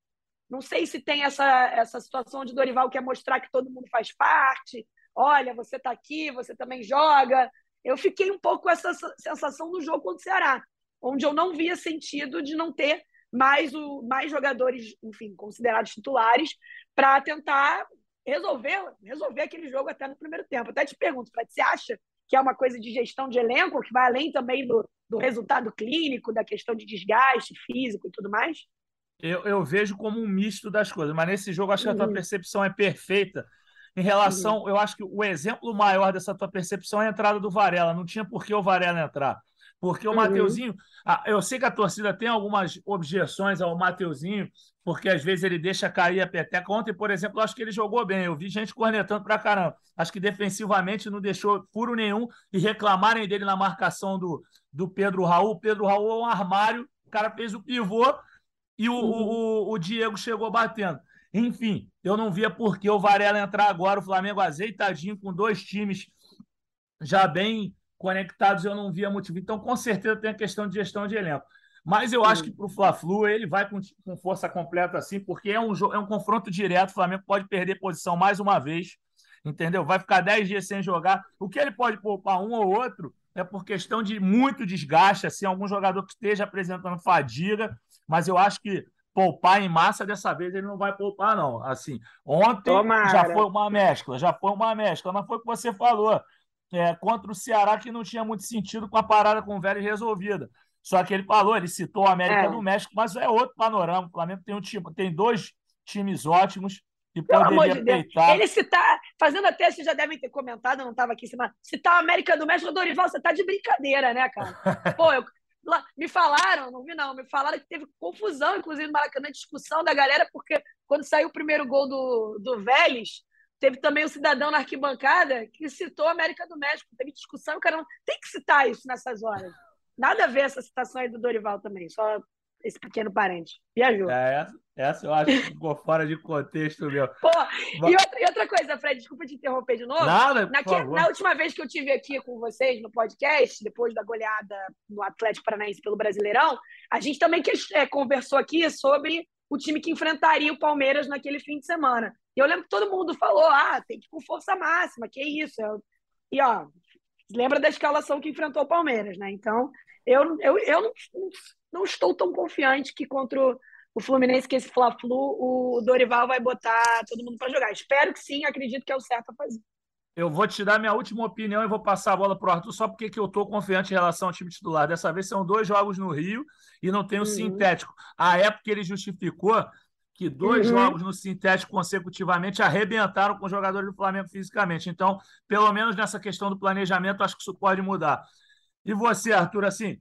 Não sei se tem essa, essa situação de Dorival que é mostrar que todo mundo faz parte. Olha, você está aqui, você também joga. Eu fiquei um pouco com essa sensação do jogo contra o Ceará, onde eu não via sentido de não ter mais, o, mais jogadores, enfim, considerados titulares, para tentar resolver, resolver aquele jogo até no primeiro tempo. Até te pergunto, Fred, você acha que é uma coisa de gestão de elenco, que vai além também do, do resultado clínico, da questão de desgaste físico e tudo mais? Eu, eu vejo como um misto das coisas, mas nesse jogo acho que a tua uhum. percepção é perfeita. Em relação, uhum. eu acho que o exemplo maior dessa tua percepção é a entrada do Varela. Não tinha por que o Varela entrar. Porque o uhum. Mateuzinho, eu sei que a torcida tem algumas objeções ao Mateuzinho, porque às vezes ele deixa cair a peteca. Ontem, por exemplo, eu acho que ele jogou bem. Eu vi gente cornetando pra caramba. Acho que defensivamente não deixou furo nenhum e reclamarem dele na marcação do, do Pedro Raul. O Pedro Raul é um armário, o cara fez o pivô e o, uhum. o, o Diego chegou batendo. Enfim, eu não via por que o Varela entrar agora, o Flamengo azeitadinho, com dois times já bem conectados, eu não via motivo. Então, com certeza, tem a questão de gestão de elenco. Mas eu acho que para o Fla-Flu ele vai com, com, força completa assim, porque é um, é um confronto direto. O Flamengo pode perder posição mais uma vez, entendeu? Vai ficar 10 dias sem jogar. O que ele pode poupar um ou outro é por questão de muito desgaste, assim, algum jogador que esteja apresentando fadiga, mas eu acho que poupar em massa dessa vez ele não vai poupar, não. Assim, ontem Tomara. já foi uma mescla, já foi uma mescla, mas foi o que você falou é, contra o Ceará que não tinha muito sentido com a parada com o Vélez resolvida. Só que ele falou, ele citou a América é. do México, mas é outro panorama. O Flamengo tem um time, tem dois times ótimos e Pelo poderia de peitar. Ele citar, fazendo até, vocês já devem ter comentado, eu não estava aqui em cima, citar a América do México, Dorival, você tá de brincadeira, né, cara? Pô, eu, lá, me falaram, não vi não, me falaram que teve confusão, inclusive no Maracanã, discussão da galera, porque quando saiu o primeiro gol do, do Vélez, teve também um cidadão na arquibancada que citou a América do México, teve discussão, o cara não tem que citar isso nessas horas. Nada a ver essa citação aí do Dorival também, só esse pequeno parente. Viajou. É, essa, essa eu acho que ficou fora de contexto meu. Pô, e, outra, e outra coisa, Fred, desculpa te interromper de novo. Nada, na, que, na última vez que eu tive aqui com vocês no podcast, depois da goleada no Atlético Paranaense pelo Brasileirão, a gente também que, é, conversou aqui sobre o time que enfrentaria o Palmeiras naquele fim de semana. E eu lembro que todo mundo falou: ah, tem que ir com força máxima, que isso. Eu... E, ó, lembra da escalação que enfrentou o Palmeiras, né? Então, eu, eu, eu não, não estou tão confiante que contra o Fluminense, que esse Fla-Flu, o Dorival vai botar todo mundo para jogar. Espero que sim, acredito que é o certo a fazer. Eu vou te dar minha última opinião e vou passar a bola para o Arthur, só porque que eu estou confiante em relação ao time titular. Dessa vez são dois jogos no Rio e não tem o uhum. sintético. A época ele justificou que dois uhum. jogos no sintético consecutivamente arrebentaram com os jogadores do Flamengo fisicamente. Então, pelo menos nessa questão do planejamento, acho que isso pode mudar. E você, Arthur, assim,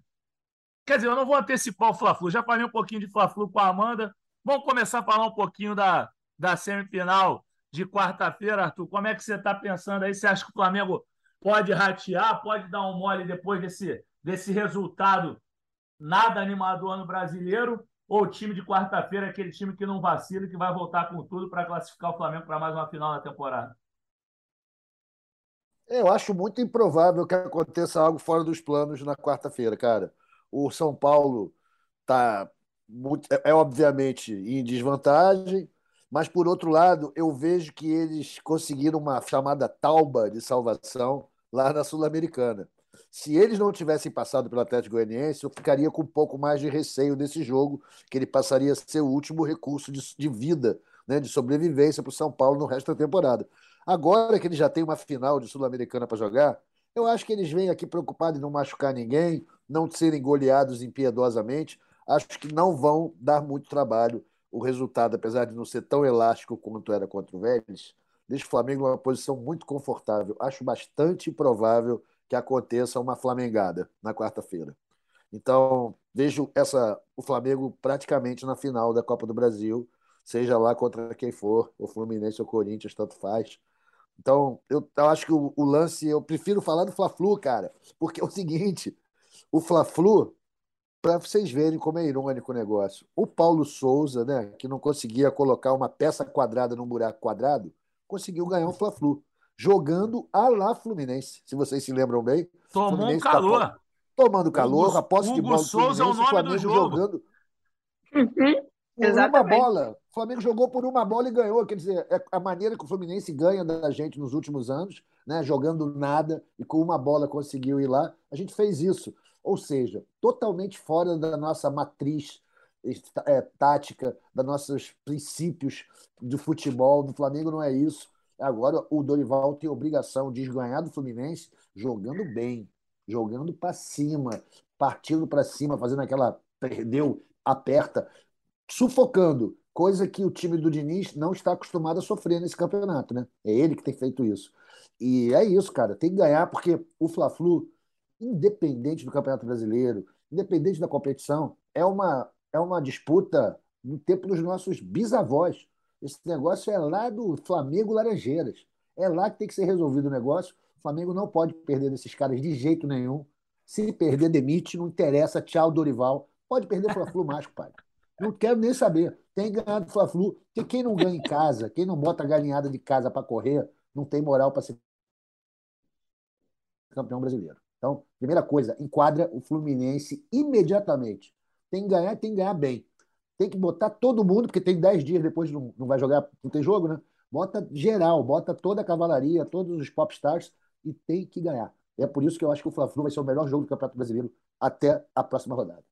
quer dizer, eu não vou antecipar o Fla-Flu, já falei um pouquinho de Fla-Flu com a Amanda. Vamos começar a falar um pouquinho da, da semifinal de quarta-feira, Arthur. Como é que você está pensando aí? Você acha que o Flamengo pode ratear, pode dar um mole depois desse, desse resultado nada animador no brasileiro? Ou o time de quarta-feira é aquele time que não vacila e que vai voltar com tudo para classificar o Flamengo para mais uma final na temporada? Eu acho muito improvável que aconteça algo fora dos planos na quarta-feira, cara. O São Paulo tá muito, é, é obviamente em desvantagem, mas por outro lado, eu vejo que eles conseguiram uma chamada tauba de salvação lá na Sul-Americana. Se eles não tivessem passado pelo Atlético Goianiense, eu ficaria com um pouco mais de receio desse jogo, que ele passaria a ser o último recurso de, de vida, né, de sobrevivência para o São Paulo no resto da temporada. Agora que ele já tem uma final de Sul-Americana para jogar, eu acho que eles vêm aqui preocupados em não machucar ninguém, não serem goleados impiedosamente. Acho que não vão dar muito trabalho. O resultado, apesar de não ser tão elástico quanto era contra o Vélez, deixa o Flamengo numa posição muito confortável. Acho bastante provável que aconteça uma flamengada na quarta-feira. Então, vejo essa, o Flamengo praticamente na final da Copa do Brasil, seja lá contra quem for, o Fluminense ou Corinthians, tanto faz. Então, eu, eu acho que o, o, lance, eu prefiro falar do Fla-Flu, cara, porque é o seguinte, o Fla-Flu, para vocês verem como é irônico o negócio, o Paulo Souza, né, que não conseguia colocar uma peça quadrada num buraco quadrado, conseguiu ganhar o Fla-Flu jogando a lá Fluminense, se vocês se lembram bem. Tomou Fluminense um calor. Tá tomando calor, Hugo, a posse de bola Souza Fluminense, é o nome do jogo. jogando uhum, por Exatamente. uma bola. O Flamengo jogou por uma bola e ganhou. Quer dizer, é a maneira que o Fluminense ganha da gente nos últimos anos, né? jogando nada e com uma bola conseguiu ir lá. A gente fez isso. Ou seja, totalmente fora da nossa matriz é, tática, dos nossos princípios de futebol. Do Flamengo não é isso. Agora o Dorival tem obrigação de ganhar do Fluminense jogando bem, jogando para cima, partindo para cima, fazendo aquela perdeu, aperta, sufocando, coisa que o time do Diniz não está acostumado a sofrer nesse campeonato, né? É ele que tem feito isso. E é isso, cara, tem que ganhar porque o Fla-Flu, independente do Campeonato Brasileiro, independente da competição, é uma é uma disputa no tempo dos nossos bisavós. Esse negócio é lá do Flamengo Laranjeiras. É lá que tem que ser resolvido o negócio. O Flamengo não pode perder desses caras de jeito nenhum. Se perder, demite, não interessa. Tchau, Dorival. Pode perder Fla-Flu mais, pai. Não quero nem saber. Tem ganhado Fla-Flu. Porque quem não ganha em casa, quem não bota a galinhada de casa para correr, não tem moral para ser campeão brasileiro. Então, primeira coisa, enquadra o Fluminense imediatamente. Tem que ganhar, tem que ganhar bem tem que botar todo mundo, porque tem 10 dias depois não, não vai jogar, não tem jogo, né? Bota geral, bota toda a cavalaria, todos os popstars e tem que ganhar. É por isso que eu acho que o Fla-Flu vai ser o melhor jogo do Campeonato Brasileiro até a próxima rodada.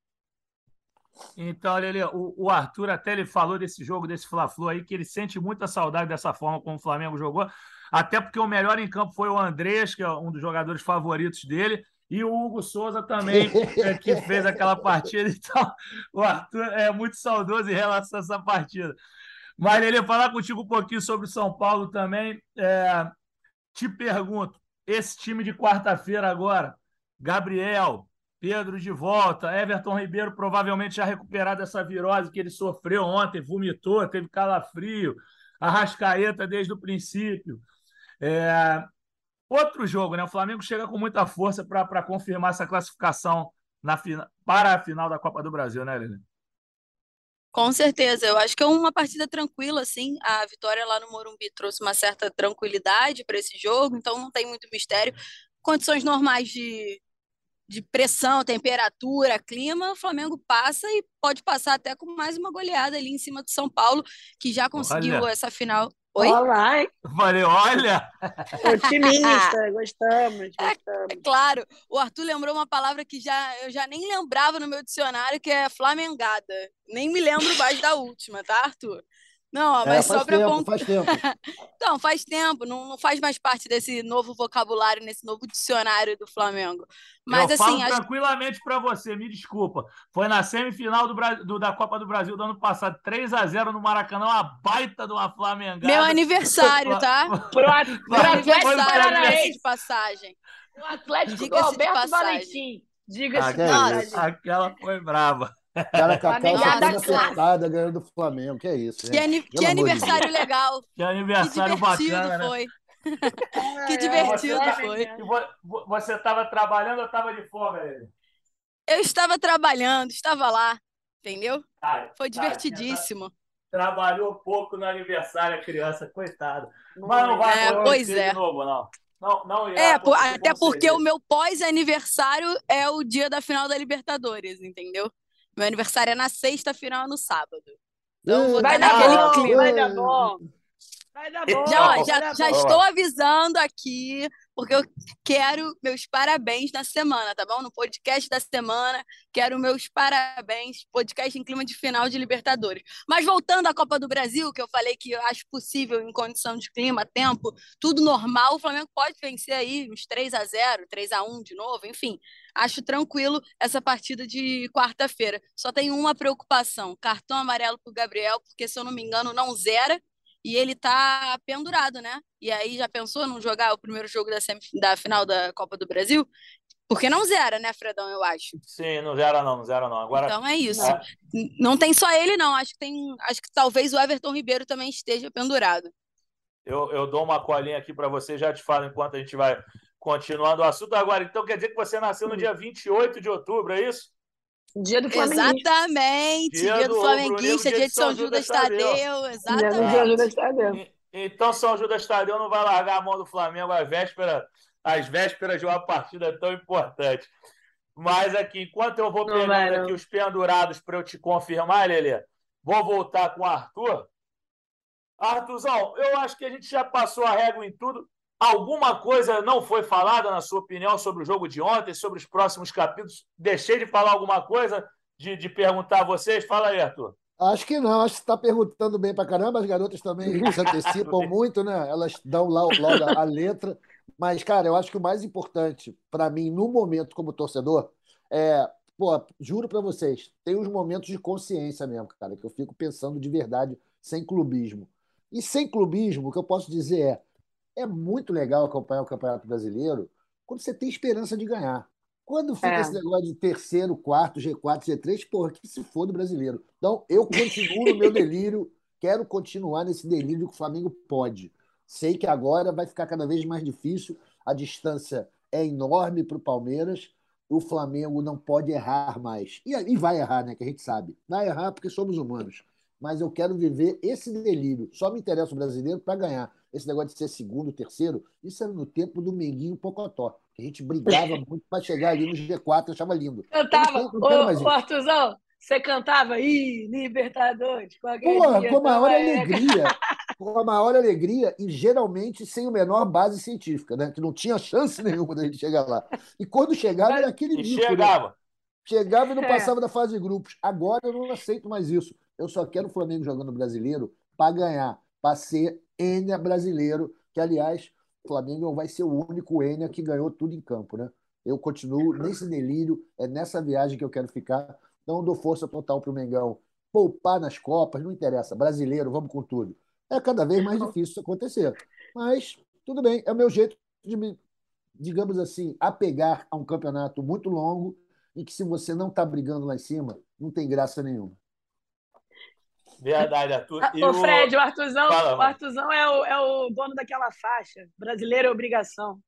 Então, Lele, o, o, Arthur até ele falou desse jogo, desse Fla-Flu aí, que ele sente muita saudade dessa forma como o Flamengo jogou, até porque o melhor em campo foi o Andrés, que é um dos jogadores favoritos dele, e o Hugo Souza também, é, que fez aquela partida. Então, o Arthur é muito saudoso em relação a essa partida. Mas, Lele, falar contigo um pouquinho sobre o São Paulo também. É, te pergunto, esse time de quarta-feira agora, Gabriel, Pedro de volta, Everton Ribeiro provavelmente já recuperado dessa virose que ele sofreu ontem, vomitou, teve calafrio, Arrascaeta desde o princípio. É... Outro jogo, né? O Flamengo chega com muita força para confirmar essa classificação na, para a final da Copa do Brasil, né, Lili? Com certeza, eu acho que é uma partida tranquila, assim. A vitória lá no Morumbi trouxe uma certa tranquilidade para esse jogo, então não tem muito mistério. Condições normais de, de pressão, temperatura, clima, o Flamengo passa e pode passar até com mais uma goleada ali em cima do São Paulo, que já conseguiu olha. essa final. Oi? Olá. Falei, olha! Otimista, gostamos, é, gostamos. É, é, claro, o Arthur lembrou uma palavra que já, eu já nem lembrava no meu dicionário, que é flamengada. Nem me lembro mais da última, tá, Arthur? Não, é, mas é, só para tempo, faz tempo. então, faz tempo, não, não faz mais parte desse novo vocabulário, nesse novo dicionário do Flamengo. Mas Eu assim, falo acho... tranquilamente para você, me desculpa. Foi na semifinal do, do, da Copa do Brasil do ano passado, 3 a 0 no Maracanã, uma baita de uma Flamengada. Meu aniversário, tá? Pro, pro Atlético Paranaense de passagem. O Atlético do Alberto Valentim. Diga-se de passagem. Aquela foi brava. Cara, Cacau já tá acertada ganhando do Flamengo. Que é isso, Que, ani que aniversário legal. Que aniversário que bacana, né? foi. Né? que divertido é, foi. Você estava trabalhando ou estava de ele? Eu estava trabalhando, estava lá, entendeu? Ah, foi divertidíssimo. trabalhou pouco no aniversário a criança, coitado. Mas não vai é, pois é. de novo, não. Não, não é, até porque o meu pós-aniversário é o dia da final da Libertadores, entendeu? Meu aniversário é na sexta, final é no sábado. Então, vou vai, dar bom, clima. vai dar bom. Vai dar bom. Já, já, já estou avisando aqui porque eu quero meus parabéns na semana, tá bom? No podcast da semana, quero meus parabéns, podcast em clima de final de Libertadores. Mas voltando à Copa do Brasil, que eu falei que eu acho possível em condição de clima, tempo, tudo normal, o Flamengo pode vencer aí uns 3 a 0 3 a 1 de novo, enfim. Acho tranquilo essa partida de quarta-feira. Só tem uma preocupação: cartão amarelo para o Gabriel, porque se eu não me engano, não zera e ele tá pendurado, né? E aí já pensou não jogar o primeiro jogo da, da final da Copa do Brasil? Porque não zera, né, Fredão, eu acho. Sim, não zera não, não zera não. Agora Então é isso. É. Não tem só ele não, acho que tem, acho que talvez o Everton Ribeiro também esteja pendurado. Eu, eu dou uma colinha aqui para você, já te falo enquanto a gente vai continuando o assunto agora. Então quer dizer que você nasceu no dia 28 de outubro, é isso? Dia do Flamenguista. Exatamente. Dia, dia do, do Flamenguista, dia, de São, São Judas, Tadeu. Tadeu. Exatamente. Dia Judas Tadeu. Então, São Judas Tadeu não vai largar a mão do Flamengo às vésperas, às vésperas de uma partida tão importante. Mas aqui, enquanto eu vou não pegando vai, aqui os pendurados para eu te confirmar, Lelê, vou voltar com o Arthur. Arthurzão, eu acho que a gente já passou a régua em tudo. Alguma coisa não foi falada, na sua opinião, sobre o jogo de ontem, sobre os próximos capítulos? Deixei de falar alguma coisa, de, de perguntar a vocês? Fala aí, Arthur. Acho que não, acho que está perguntando bem para caramba. As garotas também se antecipam muito, né? Elas dão lá logo a letra. Mas, cara, eu acho que o mais importante para mim, no momento como torcedor, é. Pô, juro para vocês, tem uns momentos de consciência mesmo, cara, que eu fico pensando de verdade, sem clubismo. E sem clubismo, o que eu posso dizer é: é muito legal acompanhar o Campeonato Brasileiro quando você tem esperança de ganhar. Quando fica é. esse negócio de terceiro, quarto, G4, G3, porra, que se for do brasileiro. Então, eu continuo no meu delírio, quero continuar nesse delírio que o Flamengo pode. Sei que agora vai ficar cada vez mais difícil, a distância é enorme para o Palmeiras, o Flamengo não pode errar mais. E, e vai errar, né? Que a gente sabe. Vai errar porque somos humanos. Mas eu quero viver esse delírio. Só me interessa o brasileiro para ganhar esse negócio de ser segundo, terceiro, isso era no tempo do Menguinho Pocotó. Que a gente brigava muito para chegar ali no G4, eu achava lindo. Cantava, ô, ô Artuzão, você cantava Ih, Libertadores, com a Porra, com a maior alegria. com a maior alegria e geralmente sem o menor base científica, né? Que não tinha chance nenhuma da gente chegar lá. E quando chegava, era aquele nível. Né? Chegava. Chegava e não é. passava da fase de grupos. Agora eu não aceito mais isso. Eu só quero o Flamengo jogando brasileiro para ganhar, para ser Enia brasileiro, que, aliás, o Flamengo vai ser o único Enia que ganhou tudo em campo, né? Eu continuo nesse delírio, é nessa viagem que eu quero ficar. Não dou força total para o Mengão. Poupar nas Copas, não interessa. Brasileiro, vamos com tudo. É cada vez mais difícil isso acontecer. Mas tudo bem, é o meu jeito de me, digamos assim, apegar a um campeonato muito longo em que se você não está brigando lá em cima, não tem graça nenhuma. Verdade, Arthur. Ah, o Fred, o Arthurzão, Fala, o Arthurzão é, o, é o dono daquela faixa. Brasileiro é obrigação.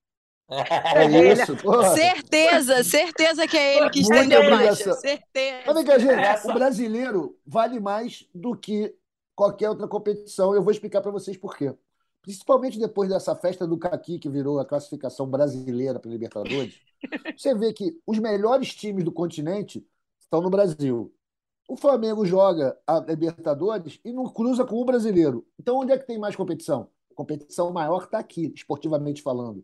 É isso, porra. Certeza, certeza que é ele que estendeu a faixa. Certeza. Mas, que, gente, o brasileiro vale mais do que qualquer outra competição. Eu vou explicar para vocês por quê. Principalmente depois dessa festa do Caqui, que virou a classificação brasileira para Libertadores, você vê que os melhores times do continente estão no Brasil. O Flamengo joga a Libertadores e não cruza com o brasileiro. Então, onde é que tem mais competição? A competição maior está aqui, esportivamente falando.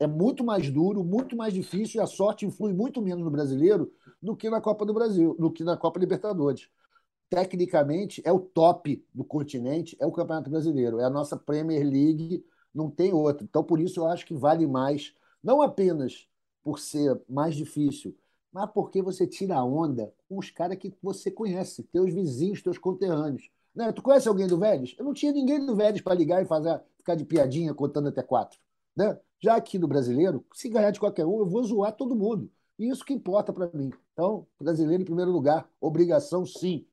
É muito mais duro, muito mais difícil e a sorte influi muito menos no brasileiro do que na Copa do Brasil, do que na Copa Libertadores. Tecnicamente, é o top do continente, é o Campeonato Brasileiro, é a nossa Premier League, não tem outra. Então, por isso, eu acho que vale mais, não apenas por ser mais difícil, mas porque você tira a onda com os caras que você conhece, teus vizinhos, teus conterrâneos. Né? Tu conhece alguém do Vélez? Eu não tinha ninguém do Vélez para ligar e fazer, ficar de piadinha contando até quatro. Né? Já aqui no brasileiro, se ganhar de qualquer um, eu vou zoar todo mundo. E isso que importa para mim. Então, brasileiro em primeiro lugar, obrigação sim.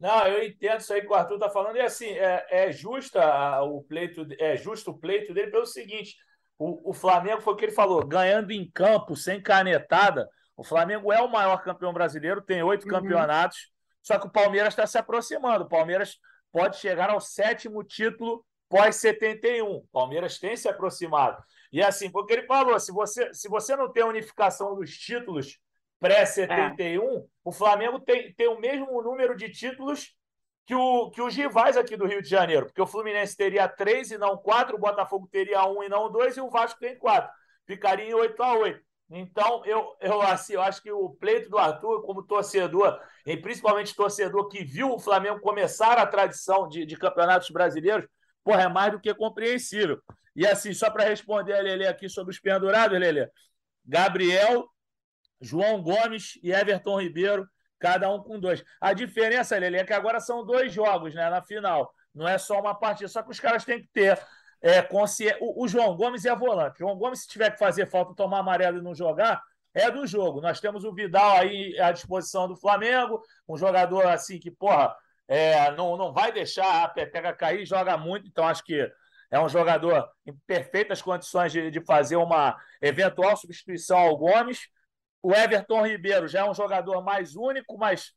Não, eu entendo isso aí que o Arthur está falando. E assim, é, é, justa o pleito, é justo o pleito dele pelo seguinte: o, o Flamengo foi o que ele falou, ganhando em campo, sem canetada. O Flamengo é o maior campeão brasileiro, tem oito uhum. campeonatos, só que o Palmeiras está se aproximando. O Palmeiras pode chegar ao sétimo título pós-71. O Palmeiras tem se aproximado. E assim, porque ele falou: se você, se você não tem a unificação dos títulos pré-71, é. o Flamengo tem, tem o mesmo número de títulos que, o, que os rivais aqui do Rio de Janeiro, porque o Fluminense teria três e não quatro, o Botafogo teria um e não dois, e o Vasco tem quatro. Ficaria em 8 a 8 Então, eu, eu, assim, eu acho que o pleito do Arthur, como torcedor, e principalmente torcedor que viu o Flamengo começar a tradição de, de campeonatos brasileiros, porra, é mais do que compreensível. E assim, só para responder a Lele aqui sobre os pendurados, Lele, Gabriel, João Gomes e Everton Ribeiro cada um com dois. A diferença, Lele, é que agora são dois jogos né, na final. Não é só uma partida, só que os caras têm que ter é. O, o, João Gomes é volante. O João Gomes, se tiver que fazer falta, tomar amarelo e não jogar, é do jogo. Nós temos o Vidal aí à disposição do Flamengo, um jogador assim que, porra, é, não, não vai deixar a peteca cair, joga muito, então acho que é um jogador em perfeitas condições de, de fazer uma eventual substituição ao Gomes. O Everton Ribeiro já é um jogador mais único, mas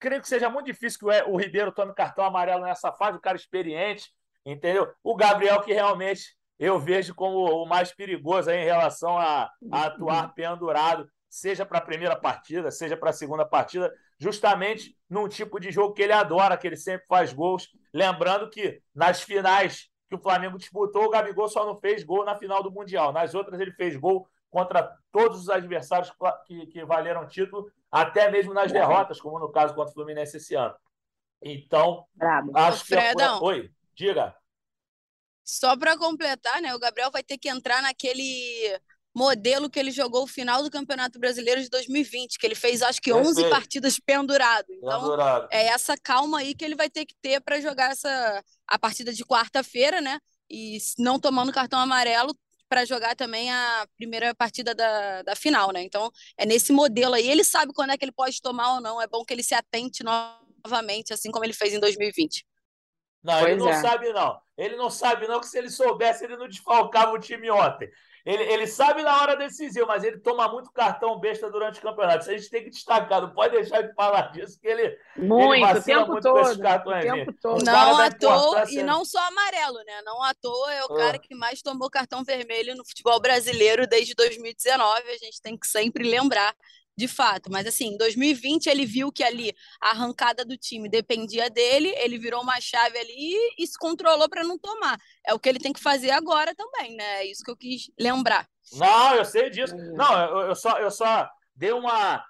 creio que seja muito difícil que o Ribeiro tome cartão amarelo nessa fase, o cara experiente, entendeu? O Gabriel, que realmente eu vejo como o mais perigoso em relação a, a atuar pendurado, seja para a primeira partida, seja para a segunda partida, justamente num tipo de jogo que ele adora, que ele sempre faz gols. Lembrando que nas finais que o Flamengo disputou, o Gabigol só não fez gol na final do Mundial. Nas outras, ele fez gol contra todos os adversários que, que valeram título, até mesmo nas derrotas, como no caso contra o Fluminense esse ano. Então, Bravo. acho que. É por... Oi, diga. Só para completar, né? O Gabriel vai ter que entrar naquele modelo que ele jogou o final do Campeonato Brasileiro de 2020, que ele fez acho que 11 partidas pendurado. Então, pendurado. é essa calma aí que ele vai ter que ter para jogar essa a partida de quarta-feira, né? E não tomando cartão amarelo, para jogar também a primeira partida da, da final, né? Então, é nesse modelo aí. Ele sabe quando é que ele pode tomar ou não. É bom que ele se atente novamente, assim como ele fez em 2020. Não, pois ele não é. sabe, não. Ele não sabe, não, que se ele soubesse, ele não desfalcava o time ontem. Ele, ele sabe na hora decisiva, mas ele toma muito cartão besta durante o campeonato. Isso a gente tem que destacar, não pode deixar de falar disso, que ele, muito, ele o tempo muito todo, com esses cartões. tempo todo. Não à toa, e não só amarelo, né? Não à toa é o ah. cara que mais tomou cartão vermelho no futebol brasileiro desde 2019. A gente tem que sempre lembrar de fato. Mas assim, em 2020 ele viu que ali a arrancada do time dependia dele, ele virou uma chave ali e se controlou para não tomar. É o que ele tem que fazer agora também, né? É isso que eu quis lembrar. Não, eu sei disso. Não, eu, eu só, eu só dei uma,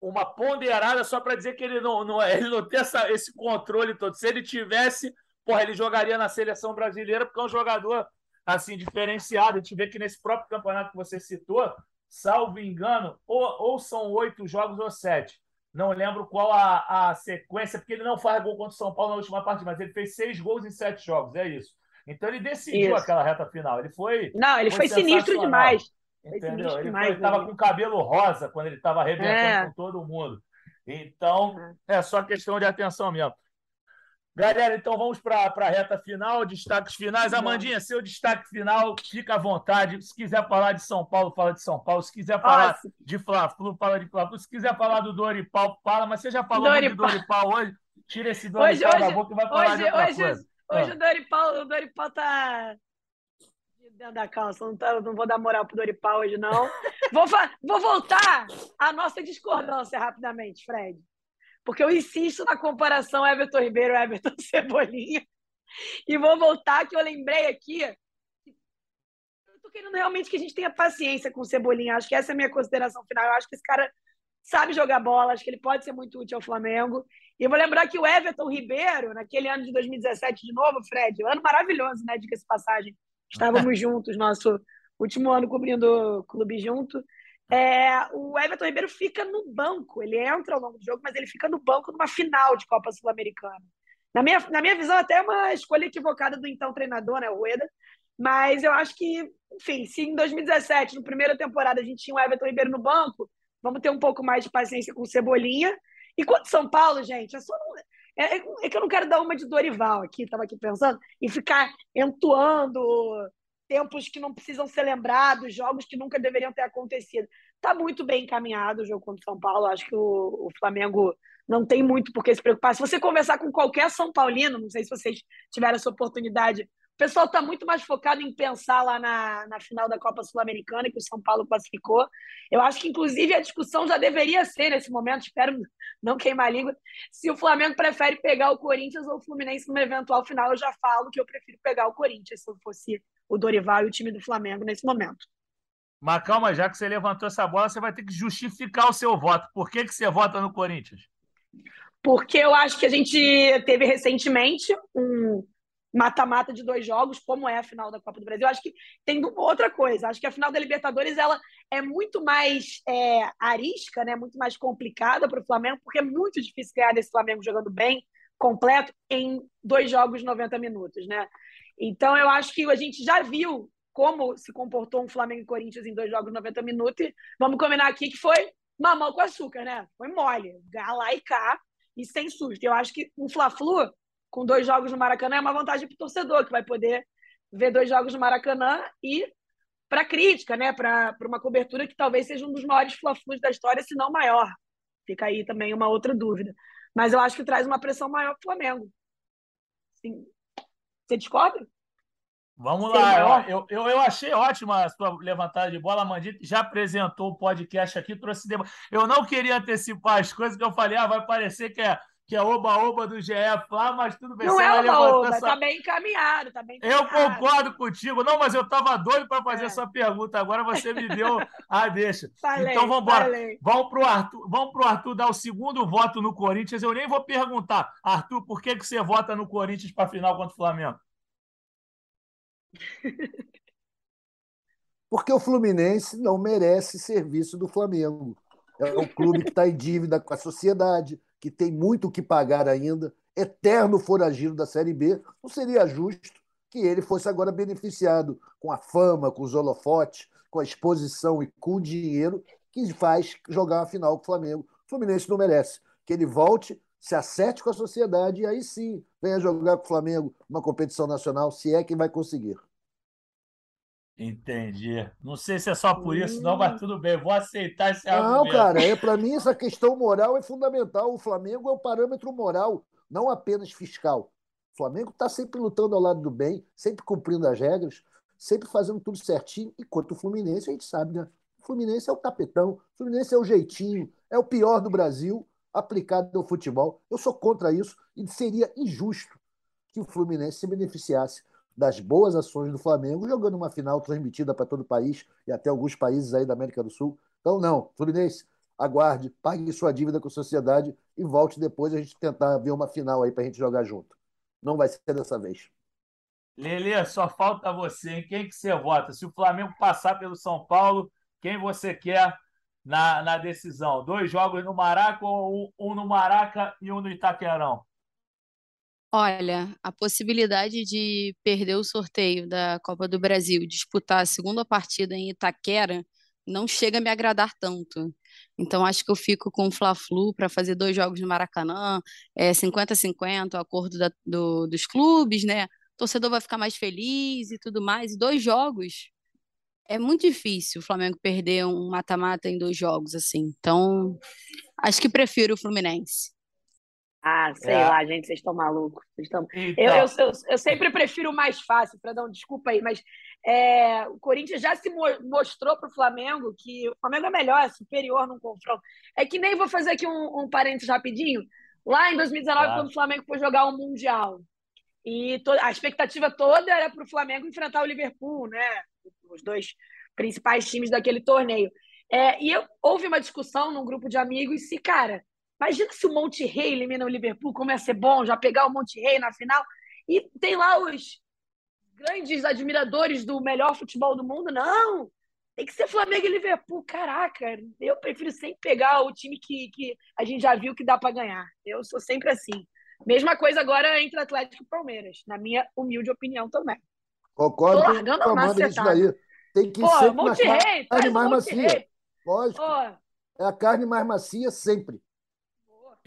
uma ponderada só para dizer que ele não, não, ele não tem essa, esse controle todo. Se ele tivesse, porra, ele jogaria na seleção brasileira, porque é um jogador assim diferenciado. A gente vê que nesse próprio campeonato que você citou, salvo engano, ou, ou são oito jogos ou sete. Não lembro qual a, a sequência, porque ele não faz gol contra o São Paulo na última partida, mas ele fez seis gols em sete jogos, é isso. Então ele decidiu isso. aquela reta final. Ele foi. Não, ele foi, foi sinistro demais. Entendeu? Ele estava com cabelo rosa quando ele estava arrebentando é. com todo mundo. Então, é. é só questão de atenção mesmo. Galera, então vamos para a reta final, destaques finais. Amandinha, seu destaque final, fica à vontade. Se quiser falar de São Paulo, fala de São Paulo. Se quiser falar Nossa. de Fla-Flu, fala de Fla-Flu. Se quiser falar do Dorival, fala. Mas você já falou Dorival. de Dorival hoje. Tira esse Dorival hoje, da boca e vai falar hoje, de outra hoje, coisa. Hoje ah. o Dorival, o Dorival tá dentro da calça. Não, tá, não vou dar moral pro Dorival hoje, não. vou, vou voltar à nossa discordância rapidamente, Fred porque eu insisto na comparação Everton Ribeiro Everton Cebolinha. E vou voltar que eu lembrei aqui. Eu tô querendo realmente que a gente tenha paciência com o Cebolinha. Acho que essa é a minha consideração final. Eu acho que esse cara sabe jogar bola, acho que ele pode ser muito útil ao Flamengo. E eu vou lembrar que o Everton Ribeiro, naquele ano de 2017 de novo, Fred, um ano maravilhoso, né? Diga-se passagem. Estávamos juntos, nosso último ano cobrindo o clube junto. É, o Everton Ribeiro fica no banco. Ele entra ao longo do jogo, mas ele fica no banco numa final de Copa Sul-Americana. Na minha, na minha visão, até é uma escolha equivocada do então treinador, né, Rueda. Mas eu acho que, enfim, se em 2017, na primeira temporada, a gente tinha o Everton Ribeiro no banco, vamos ter um pouco mais de paciência com o Cebolinha. E quanto São Paulo, gente, é, só, é, é, que eu não quero dar uma de Dorival aqui, estava aqui pensando, e ficar entoando tempos que não precisam ser lembrados, jogos que nunca deveriam ter acontecido. Está muito bem encaminhado o jogo contra o São Paulo. Acho que o, o, Flamengo não tem muito por que se preocupar. Se você conversar com qualquer São Paulino, não sei se vocês tiveram essa oportunidade, o pessoal está muito mais focado em pensar lá na, na final da Copa Sul-Americana, que o São Paulo classificou. Eu acho que, inclusive, a discussão já deveria ser nesse momento, espero não queimar a língua, se o Flamengo prefere pegar o Corinthians ou o Fluminense numa eventual final. Eu já falo que eu prefiro pegar o Corinthians se eu fosse o Dorival e o time do Flamengo nesse momento. Mas calma, já que você levantou essa bola, você vai ter que justificar o seu voto. Por que, que você vota no Corinthians? Porque eu acho que a gente teve recentemente um mata-mata de dois jogos, como é a final da Copa do Brasil. Eu acho que tem outra coisa. Acho que a final da Libertadores ela é muito mais é, arisca, né? muito mais complicada para o Flamengo, porque é muito difícil ganhar desse Flamengo jogando bem, completo, em dois jogos 90 minutos. Né? Então, eu acho que a gente já viu como se comportou um Flamengo e Corinthians em dois jogos 90 minutos. E vamos combinar aqui que foi mamão com açúcar, né? Foi mole, lá e cá, e sem susto. Eu acho que um Fla-Flu, com dois jogos no Maracanã, é uma vantagem para o torcedor, que vai poder ver dois jogos no Maracanã e para crítica, né? Para uma cobertura que talvez seja um dos maiores Fla-Flus da história, se não maior. Fica aí também uma outra dúvida. Mas eu acho que traz uma pressão maior para o Flamengo. Sim, você discorda? Vamos lá, eu, eu, eu achei ótima a sua levantada de bola, Mandita já apresentou o podcast aqui, trouxe Eu não queria antecipar as coisas que eu falei, ah, vai parecer que é que é oba-oba do GE lá, mas tudo bem. Não é oba-oba, essa... tá bem encaminhado, tá bem encaminhado. Eu concordo contigo. Não, mas eu estava doido para fazer é. essa pergunta, agora você me deu a deixa. Falei, então vamos embora. Vamos para o Arthur, vamos pro Arthur dar o segundo voto no Corinthians. Eu nem vou perguntar, Arthur, por que, que você vota no Corinthians para a final contra o Flamengo? Porque o Fluminense não merece serviço do Flamengo. É um clube que está em dívida com a sociedade, que tem muito o que pagar ainda, eterno foragido da Série B. Não seria justo que ele fosse agora beneficiado com a fama, com os holofotes, com a exposição e com o dinheiro que faz jogar uma final com o Flamengo. O Fluminense não merece. Que ele volte, se acerte com a sociedade e aí sim venha jogar com o Flamengo uma competição nacional, se é que vai conseguir. Entendi. Não sei se é só por isso, não, mas tudo bem, vou aceitar esse não, argumento. Não, cara, é, para mim essa questão moral é fundamental. O Flamengo é o parâmetro moral, não apenas fiscal. O Flamengo está sempre lutando ao lado do bem, sempre cumprindo as regras, sempre fazendo tudo certinho, enquanto o Fluminense, a gente sabe, né? O Fluminense é o capetão, o Fluminense é o jeitinho, é o pior do Brasil aplicado ao futebol. Eu sou contra isso e seria injusto que o Fluminense se beneficiasse das boas ações do Flamengo, jogando uma final transmitida para todo o país e até alguns países aí da América do Sul. Então, não, Fluminense, aguarde, pague sua dívida com a sociedade e volte depois a gente tentar ver uma final aí para a gente jogar junto. Não vai ser dessa vez. Lelê, só falta você, hein? Quem que você vota? Se o Flamengo passar pelo São Paulo, quem você quer na, na decisão? Dois jogos no Maraca ou um, um no Maraca e um no Itaquerão? Olha, a possibilidade de perder o sorteio da Copa do Brasil, disputar a segunda partida em Itaquera, não chega a me agradar tanto. Então, acho que eu fico com o Fla-Flu para fazer dois jogos no Maracanã, é 50-50, o acordo da, do, dos clubes, né? O torcedor vai ficar mais feliz e tudo mais. E dois jogos é muito difícil o Flamengo perder um mata-mata em dois jogos, assim. Então, acho que prefiro o Fluminense. Ah, sei é. lá, gente, vocês estão malucos. Vocês estão... Então... Eu, eu, eu, eu, sempre prefiro o mais fácil, Fredão, desculpa aí, mas é, o Corinthians já se mostrou para o Flamengo que o Flamengo é melhor, é superior num confronto. É que nem vou fazer aqui um, um parênteses rapidinho. Lá em 2019, claro. quando o Flamengo foi jogar o Mundial, e a expectativa toda era para o Flamengo enfrentar o Liverpool, né? Os dois principais times daquele torneio. É, e eu, houve uma discussão num grupo de amigos se, cara, Imagina se o Monte Rei elimina o Liverpool, como ia ser bom já pegar o Monte Rei na final. E tem lá os grandes admiradores do melhor futebol do mundo. Não, tem que ser Flamengo e Liverpool. Caraca, eu prefiro sempre pegar o time que, que a gente já viu que dá para ganhar. Eu sou sempre assim. Mesma coisa agora entre Atlético e Palmeiras, na minha humilde opinião também. Concordo com o isso daí. Tem que Pô, ser Monte Rei, carne mais macia. Lógico. Pô. É a carne mais macia sempre.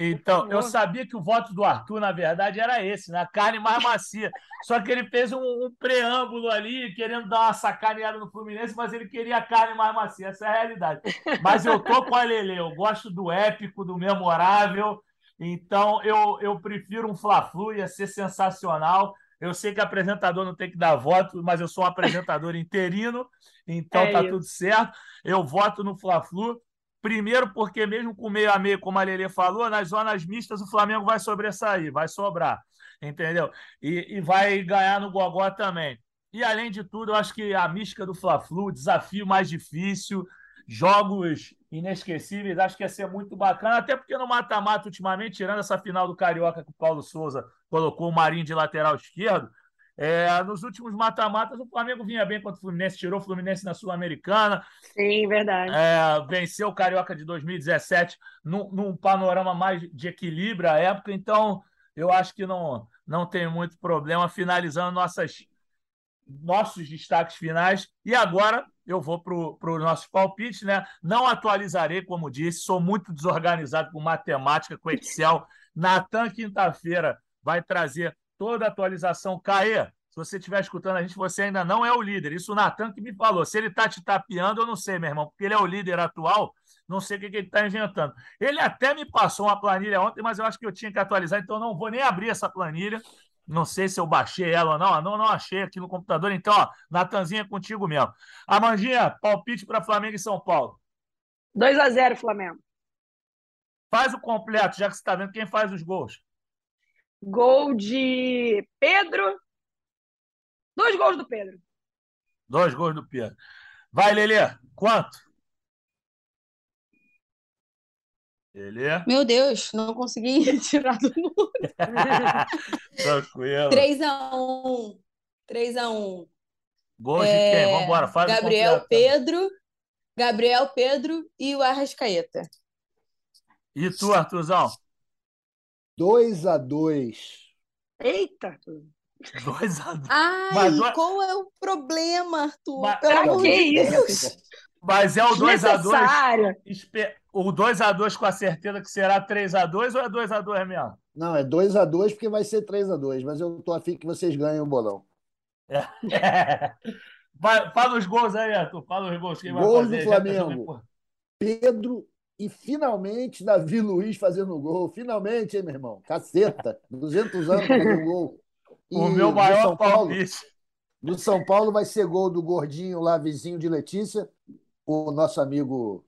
Então, eu sabia que o voto do Arthur, na verdade, era esse, na né? carne mais macia. Só que ele fez um, um, preâmbulo ali, querendo dar uma sacaneada no Fluminense, mas ele queria a carne mais macia. Essa é a realidade. Mas eu tô com a Lele, eu gosto do épico, do memorável. Então, eu, eu prefiro um Fla-Flu, ia ser sensacional. Eu sei que apresentador não tem que dar voto, mas eu sou um apresentador interino, então é tá isso. tudo certo. Eu voto no Fla-Flu. Primeiro, porque mesmo com meio a meio, como a Lelê falou, nas zonas mistas o Flamengo vai sobressair, vai sobrar, entendeu? E, e vai ganhar no Gogó também. E além de tudo, eu acho que a mística do Fla-Flu, desafio mais difícil, jogos inesquecíveis, acho que ia ser muito bacana, até porque no mata-mata, ultimamente, tirando essa final do Carioca que o Paulo Souza colocou o Marinho de lateral esquerdo, é, nos últimos mata-matas, o Flamengo vinha bem contra o Fluminense, tirou o Fluminense na Sul-Americana. Sim, verdade. É, venceu o Carioca de 2017 num, num, panorama mais de equilíbrio à época. Então, eu acho que não, não tem muito problema finalizando nossas, nossos destaques finais. E agora eu vou para os nossos palpites, né? Não atualizarei, como disse, sou muito desorganizado com matemática, com Excel. Natan, quinta-feira, vai trazer toda atualização. Caê, se você estiver escutando a gente, você ainda não é o líder. Isso o Natan que me falou. Se ele está te tapeando, eu não sei, meu irmão, porque ele é o líder atual, não sei o que, que ele está inventando. Ele até me passou uma planilha ontem, mas eu acho que eu tinha que atualizar, então não vou nem abrir essa planilha. Não sei se eu baixei ela ou não. Não, não achei aqui no computador. Então, ó, Natanzinha, contigo mesmo. Amandinha, palpite para Flamengo e São Paulo. 2 a 0 Flamengo. Faz o completo, já que você está vendo quem faz os gols. Gol de Pedro. Dois gols do Pedro. Dois gols do Pedro. Vai, Lelê. Quanto? Lelê? Meu Deus, não consegui tirar do número. Tranquilo. 3x1. 3x1. Gol de é... quem? Vambora, faz Gabriel Pedro. Gabriel Pedro e o Arrascaeta. E tu, Arthurzão? 2 a 2 Eita! 2 a 2 Ai, Mas, qual é o problema, Arthur? Mas, Pelo amor de Deus! Mas é o 2x2. O 2x2 com a certeza que será 3x2 ou é 2x2 mesmo? Não, é 2x2 porque vai ser 3x2, mas eu tô afim que vocês ganhem o bolão. É. É. Fala os gols aí, Arthur. Fala os gols. Quem gols do Flamengo. Pedro e finalmente, Davi Luiz fazendo gol. Finalmente, hein, meu irmão? Caceta. 200 anos fazendo gol. E o meu maior São Paulo, No São Paulo vai ser gol do gordinho lá, vizinho de Letícia. O nosso amigo.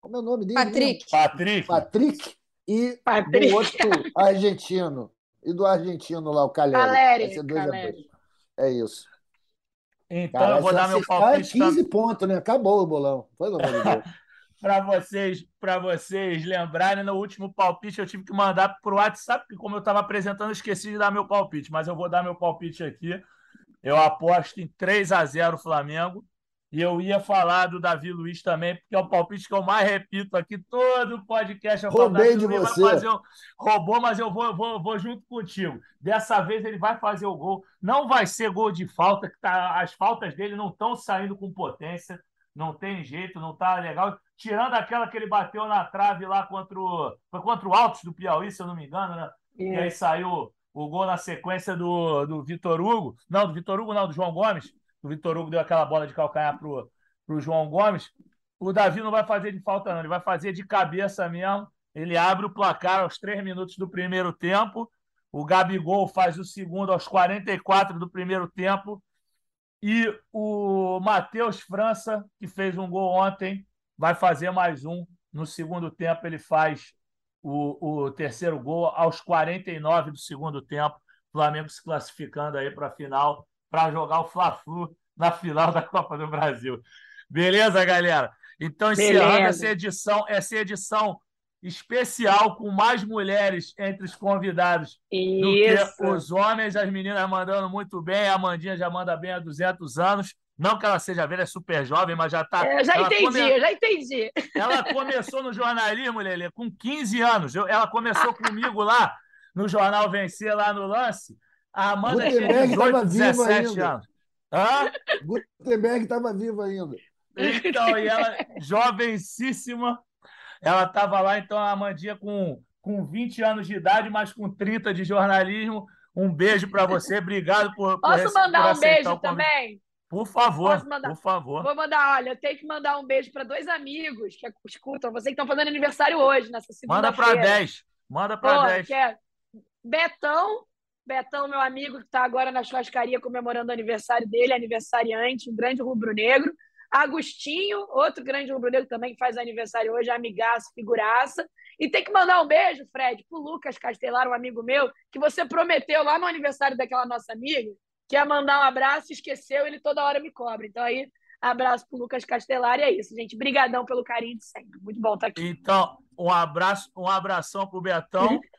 Como é o nome dele? Patrick. Mesmo? Patrick. Patrick. E Patrick. do outro argentino. E do argentino lá, o Caleri. Caleri. Vai ser 2 a 2 É isso. Então Cara, eu vou dar meu palpite. 15 pontos, né? Acabou o bolão. Foi, Deus. para vocês, para vocês lembrarem, no último palpite eu tive que mandar para o WhatsApp, porque como eu estava apresentando, eu esqueci de dar meu palpite, mas eu vou dar meu palpite aqui. Eu aposto em 3 a 0 Flamengo. E eu ia falar do Davi Luiz também, porque é o palpite que eu mais repito aqui, todo podcast. Eu Roubei de você. Um... Roubou, mas eu vou, vou, vou junto contigo. Dessa vez ele vai fazer o gol. Não vai ser gol de falta, que tá... as faltas dele não estão saindo com potência. Não tem jeito, não tá legal. Tirando aquela que ele bateu na trave lá contra o. Foi contra o Altos do Piauí, se eu não me engano, né? É. E aí saiu o gol na sequência do, do Vitor Hugo. Não, do Vitor Hugo, não, do João Gomes o Vitor Hugo deu aquela bola de calcanhar para o João Gomes. O Davi não vai fazer de falta, não. Ele vai fazer de cabeça mesmo. Ele abre o placar aos três minutos do primeiro tempo. O Gabigol faz o segundo aos 44 do primeiro tempo. E o Matheus França, que fez um gol ontem, vai fazer mais um. No segundo tempo, ele faz o, o terceiro gol aos 49 do segundo tempo. Flamengo se classificando aí para a final para jogar o Fla-Flu na final da Copa do Brasil. Beleza, galera? Então, encerrando essa edição, essa edição especial com mais mulheres entre os convidados Isso. do que os homens. As meninas mandando muito bem. A Amandinha já manda bem há 200 anos. Não que ela seja velha, é super jovem, mas já está. É, já entendi, come... eu já entendi. Ela começou no jornalismo, Lelê, com 15 anos. ela começou comigo lá no Jornal Vencer, lá no lance. A Amanda Gutenberg estava vivo ainda. Anos. Hã? Gutenberg estava vivo ainda. Então, e ela, jovencíssima, ela estava lá, então, a Amandinha com, com 20 anos de idade, mas com 30 de jornalismo. Um beijo para você, obrigado por. Posso por mandar por um beijo também? Por favor, por favor. Vou mandar, olha, eu tenho que mandar um beijo para dois amigos que escutam, você que estão fazendo aniversário hoje, nessa segunda Manda para 10. Manda para 10. É Betão Betão, meu amigo, que está agora na churrascaria comemorando o aniversário dele, aniversariante, um grande rubro-negro. Agostinho, outro grande rubro-negro também que faz aniversário hoje, amigaço, figuraça. E tem que mandar um beijo, Fred, pro Lucas Castelar, um amigo meu, que você prometeu lá no aniversário daquela nossa amiga, que ia mandar um abraço, esqueceu, ele toda hora me cobra. Então aí, abraço pro Lucas Castelar e é isso, gente. Brigadão pelo carinho de sempre. Muito bom estar aqui. Então, um abraço, um abração pro Betão.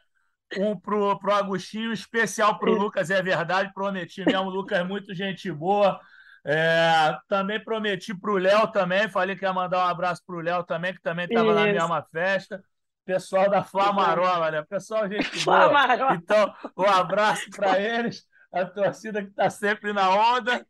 um pro, pro Agostinho, especial pro Lucas, é verdade, prometi mesmo, Lucas é muito gente boa. É, também prometi pro Léo também, falei que ia mandar um abraço pro Léo também, que também estava na mesma festa. Pessoal da Flamarola, né? Pessoal, gente boa. Então, um abraço para eles, a torcida que está sempre na onda.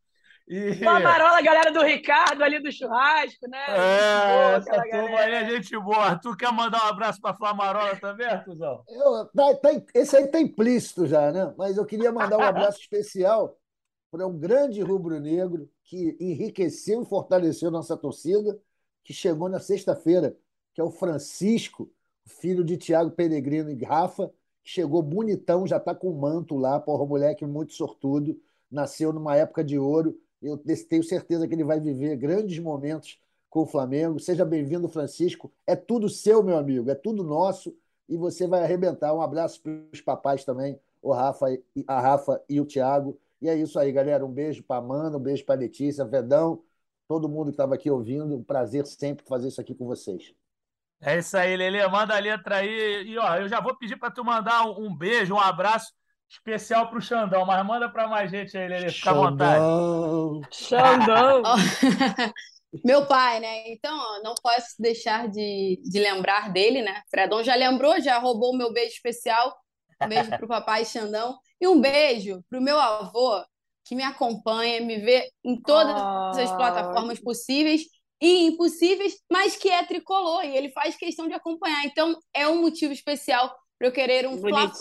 E... Flamarola, galera do Ricardo ali do churrasco, né? É, essa turma aí é gente boa. Arthur quer mandar um abraço para Flamarola também, Arthurzão? Eu, tá, tá, esse aí tá implícito já, né? Mas eu queria mandar um abraço especial para um grande rubro-negro que enriqueceu e fortaleceu nossa torcida, que chegou na sexta-feira, que é o Francisco, filho de Tiago Peregrino e Rafa, chegou bonitão, já está com manto lá, porra, moleque muito sortudo, nasceu numa época de ouro eu tenho certeza que ele vai viver grandes momentos com o Flamengo. Seja bem-vindo, Francisco. É tudo seu, meu amigo, é tudo nosso e você vai arrebentar. Um abraço para os papais também, o Rafa, a Rafa e o Thiago. E é isso aí, galera. Um beijo para Amanda, um beijo para Letícia, Vedão, todo mundo que estava aqui ouvindo. Um prazer sempre fazer isso aqui com vocês. É isso aí, Lele. Manda a letra aí. E ó, eu já vou pedir para tu mandar um beijo, um abraço especial para o Xandão, mas manda para mais gente aí, Lelê, fica à vontade. Xandão! Meu pai, né? Então, ó, não posso deixar de, de lembrar dele, né? Fredon já lembrou, já roubou o meu beijo especial. Um beijo para o papai Xandão. E um beijo para o meu avô, que me acompanha, me vê em todas oh. as plataformas possíveis e impossíveis, mas que é tricolor e ele faz questão de acompanhar. Então, é um motivo especial para eu querer um fla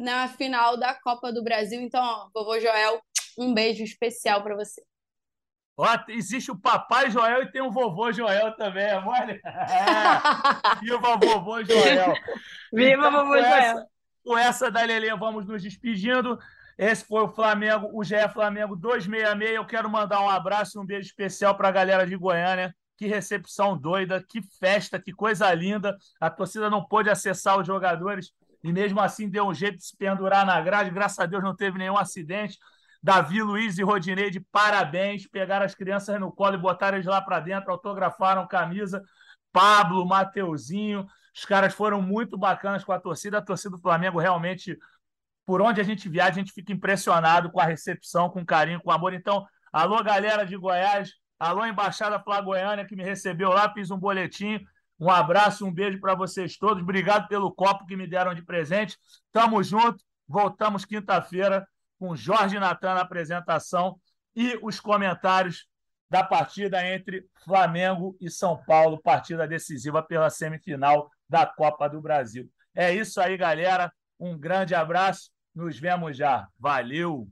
na final da Copa do Brasil. Então, ó, vovô Joel, um beijo especial para você. Ó, existe o papai Joel e tem o vovô Joel também, amor. É. Viva vovô Joel. Viva então, vovô Joel. Essa, com essa da Lelê, vamos nos despedindo. Esse foi o Flamengo, o GE Flamengo 266. Eu quero mandar um abraço e um beijo especial para a galera de Goiânia que recepção doida, que festa, que coisa linda. A torcida não pôde acessar os jogadores e mesmo assim deu um jeito de se pendurar na grade. Graças a Deus não teve nenhum acidente. Davi, Luiz e Rodinei, de parabéns. Pegaram as crianças no colo e botaram eles lá para dentro, autografaram camisa. Pablo, Mateuzinho. Os caras foram muito bacanas com a torcida. A torcida do Flamengo realmente, por onde a gente viaja, a gente fica impressionado com a recepção, com carinho, com amor. Então, alô, galera de Goiás, alô, Embaixada Flagoiana, que me recebeu lá, fiz um boletim. Um abraço, um beijo para vocês todos. Obrigado pelo copo que me deram de presente. Tamo junto. Voltamos quinta-feira com Jorge Natan na apresentação e os comentários da partida entre Flamengo e São Paulo, partida decisiva pela semifinal da Copa do Brasil. É isso aí, galera. Um grande abraço. Nos vemos já. Valeu!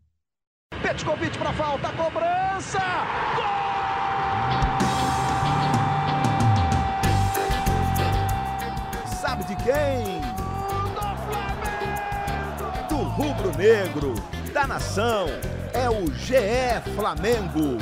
Petkovic para falta, cobrança! Gol! Sabe de quem? Do rubro-negro, da nação. É o GE Flamengo.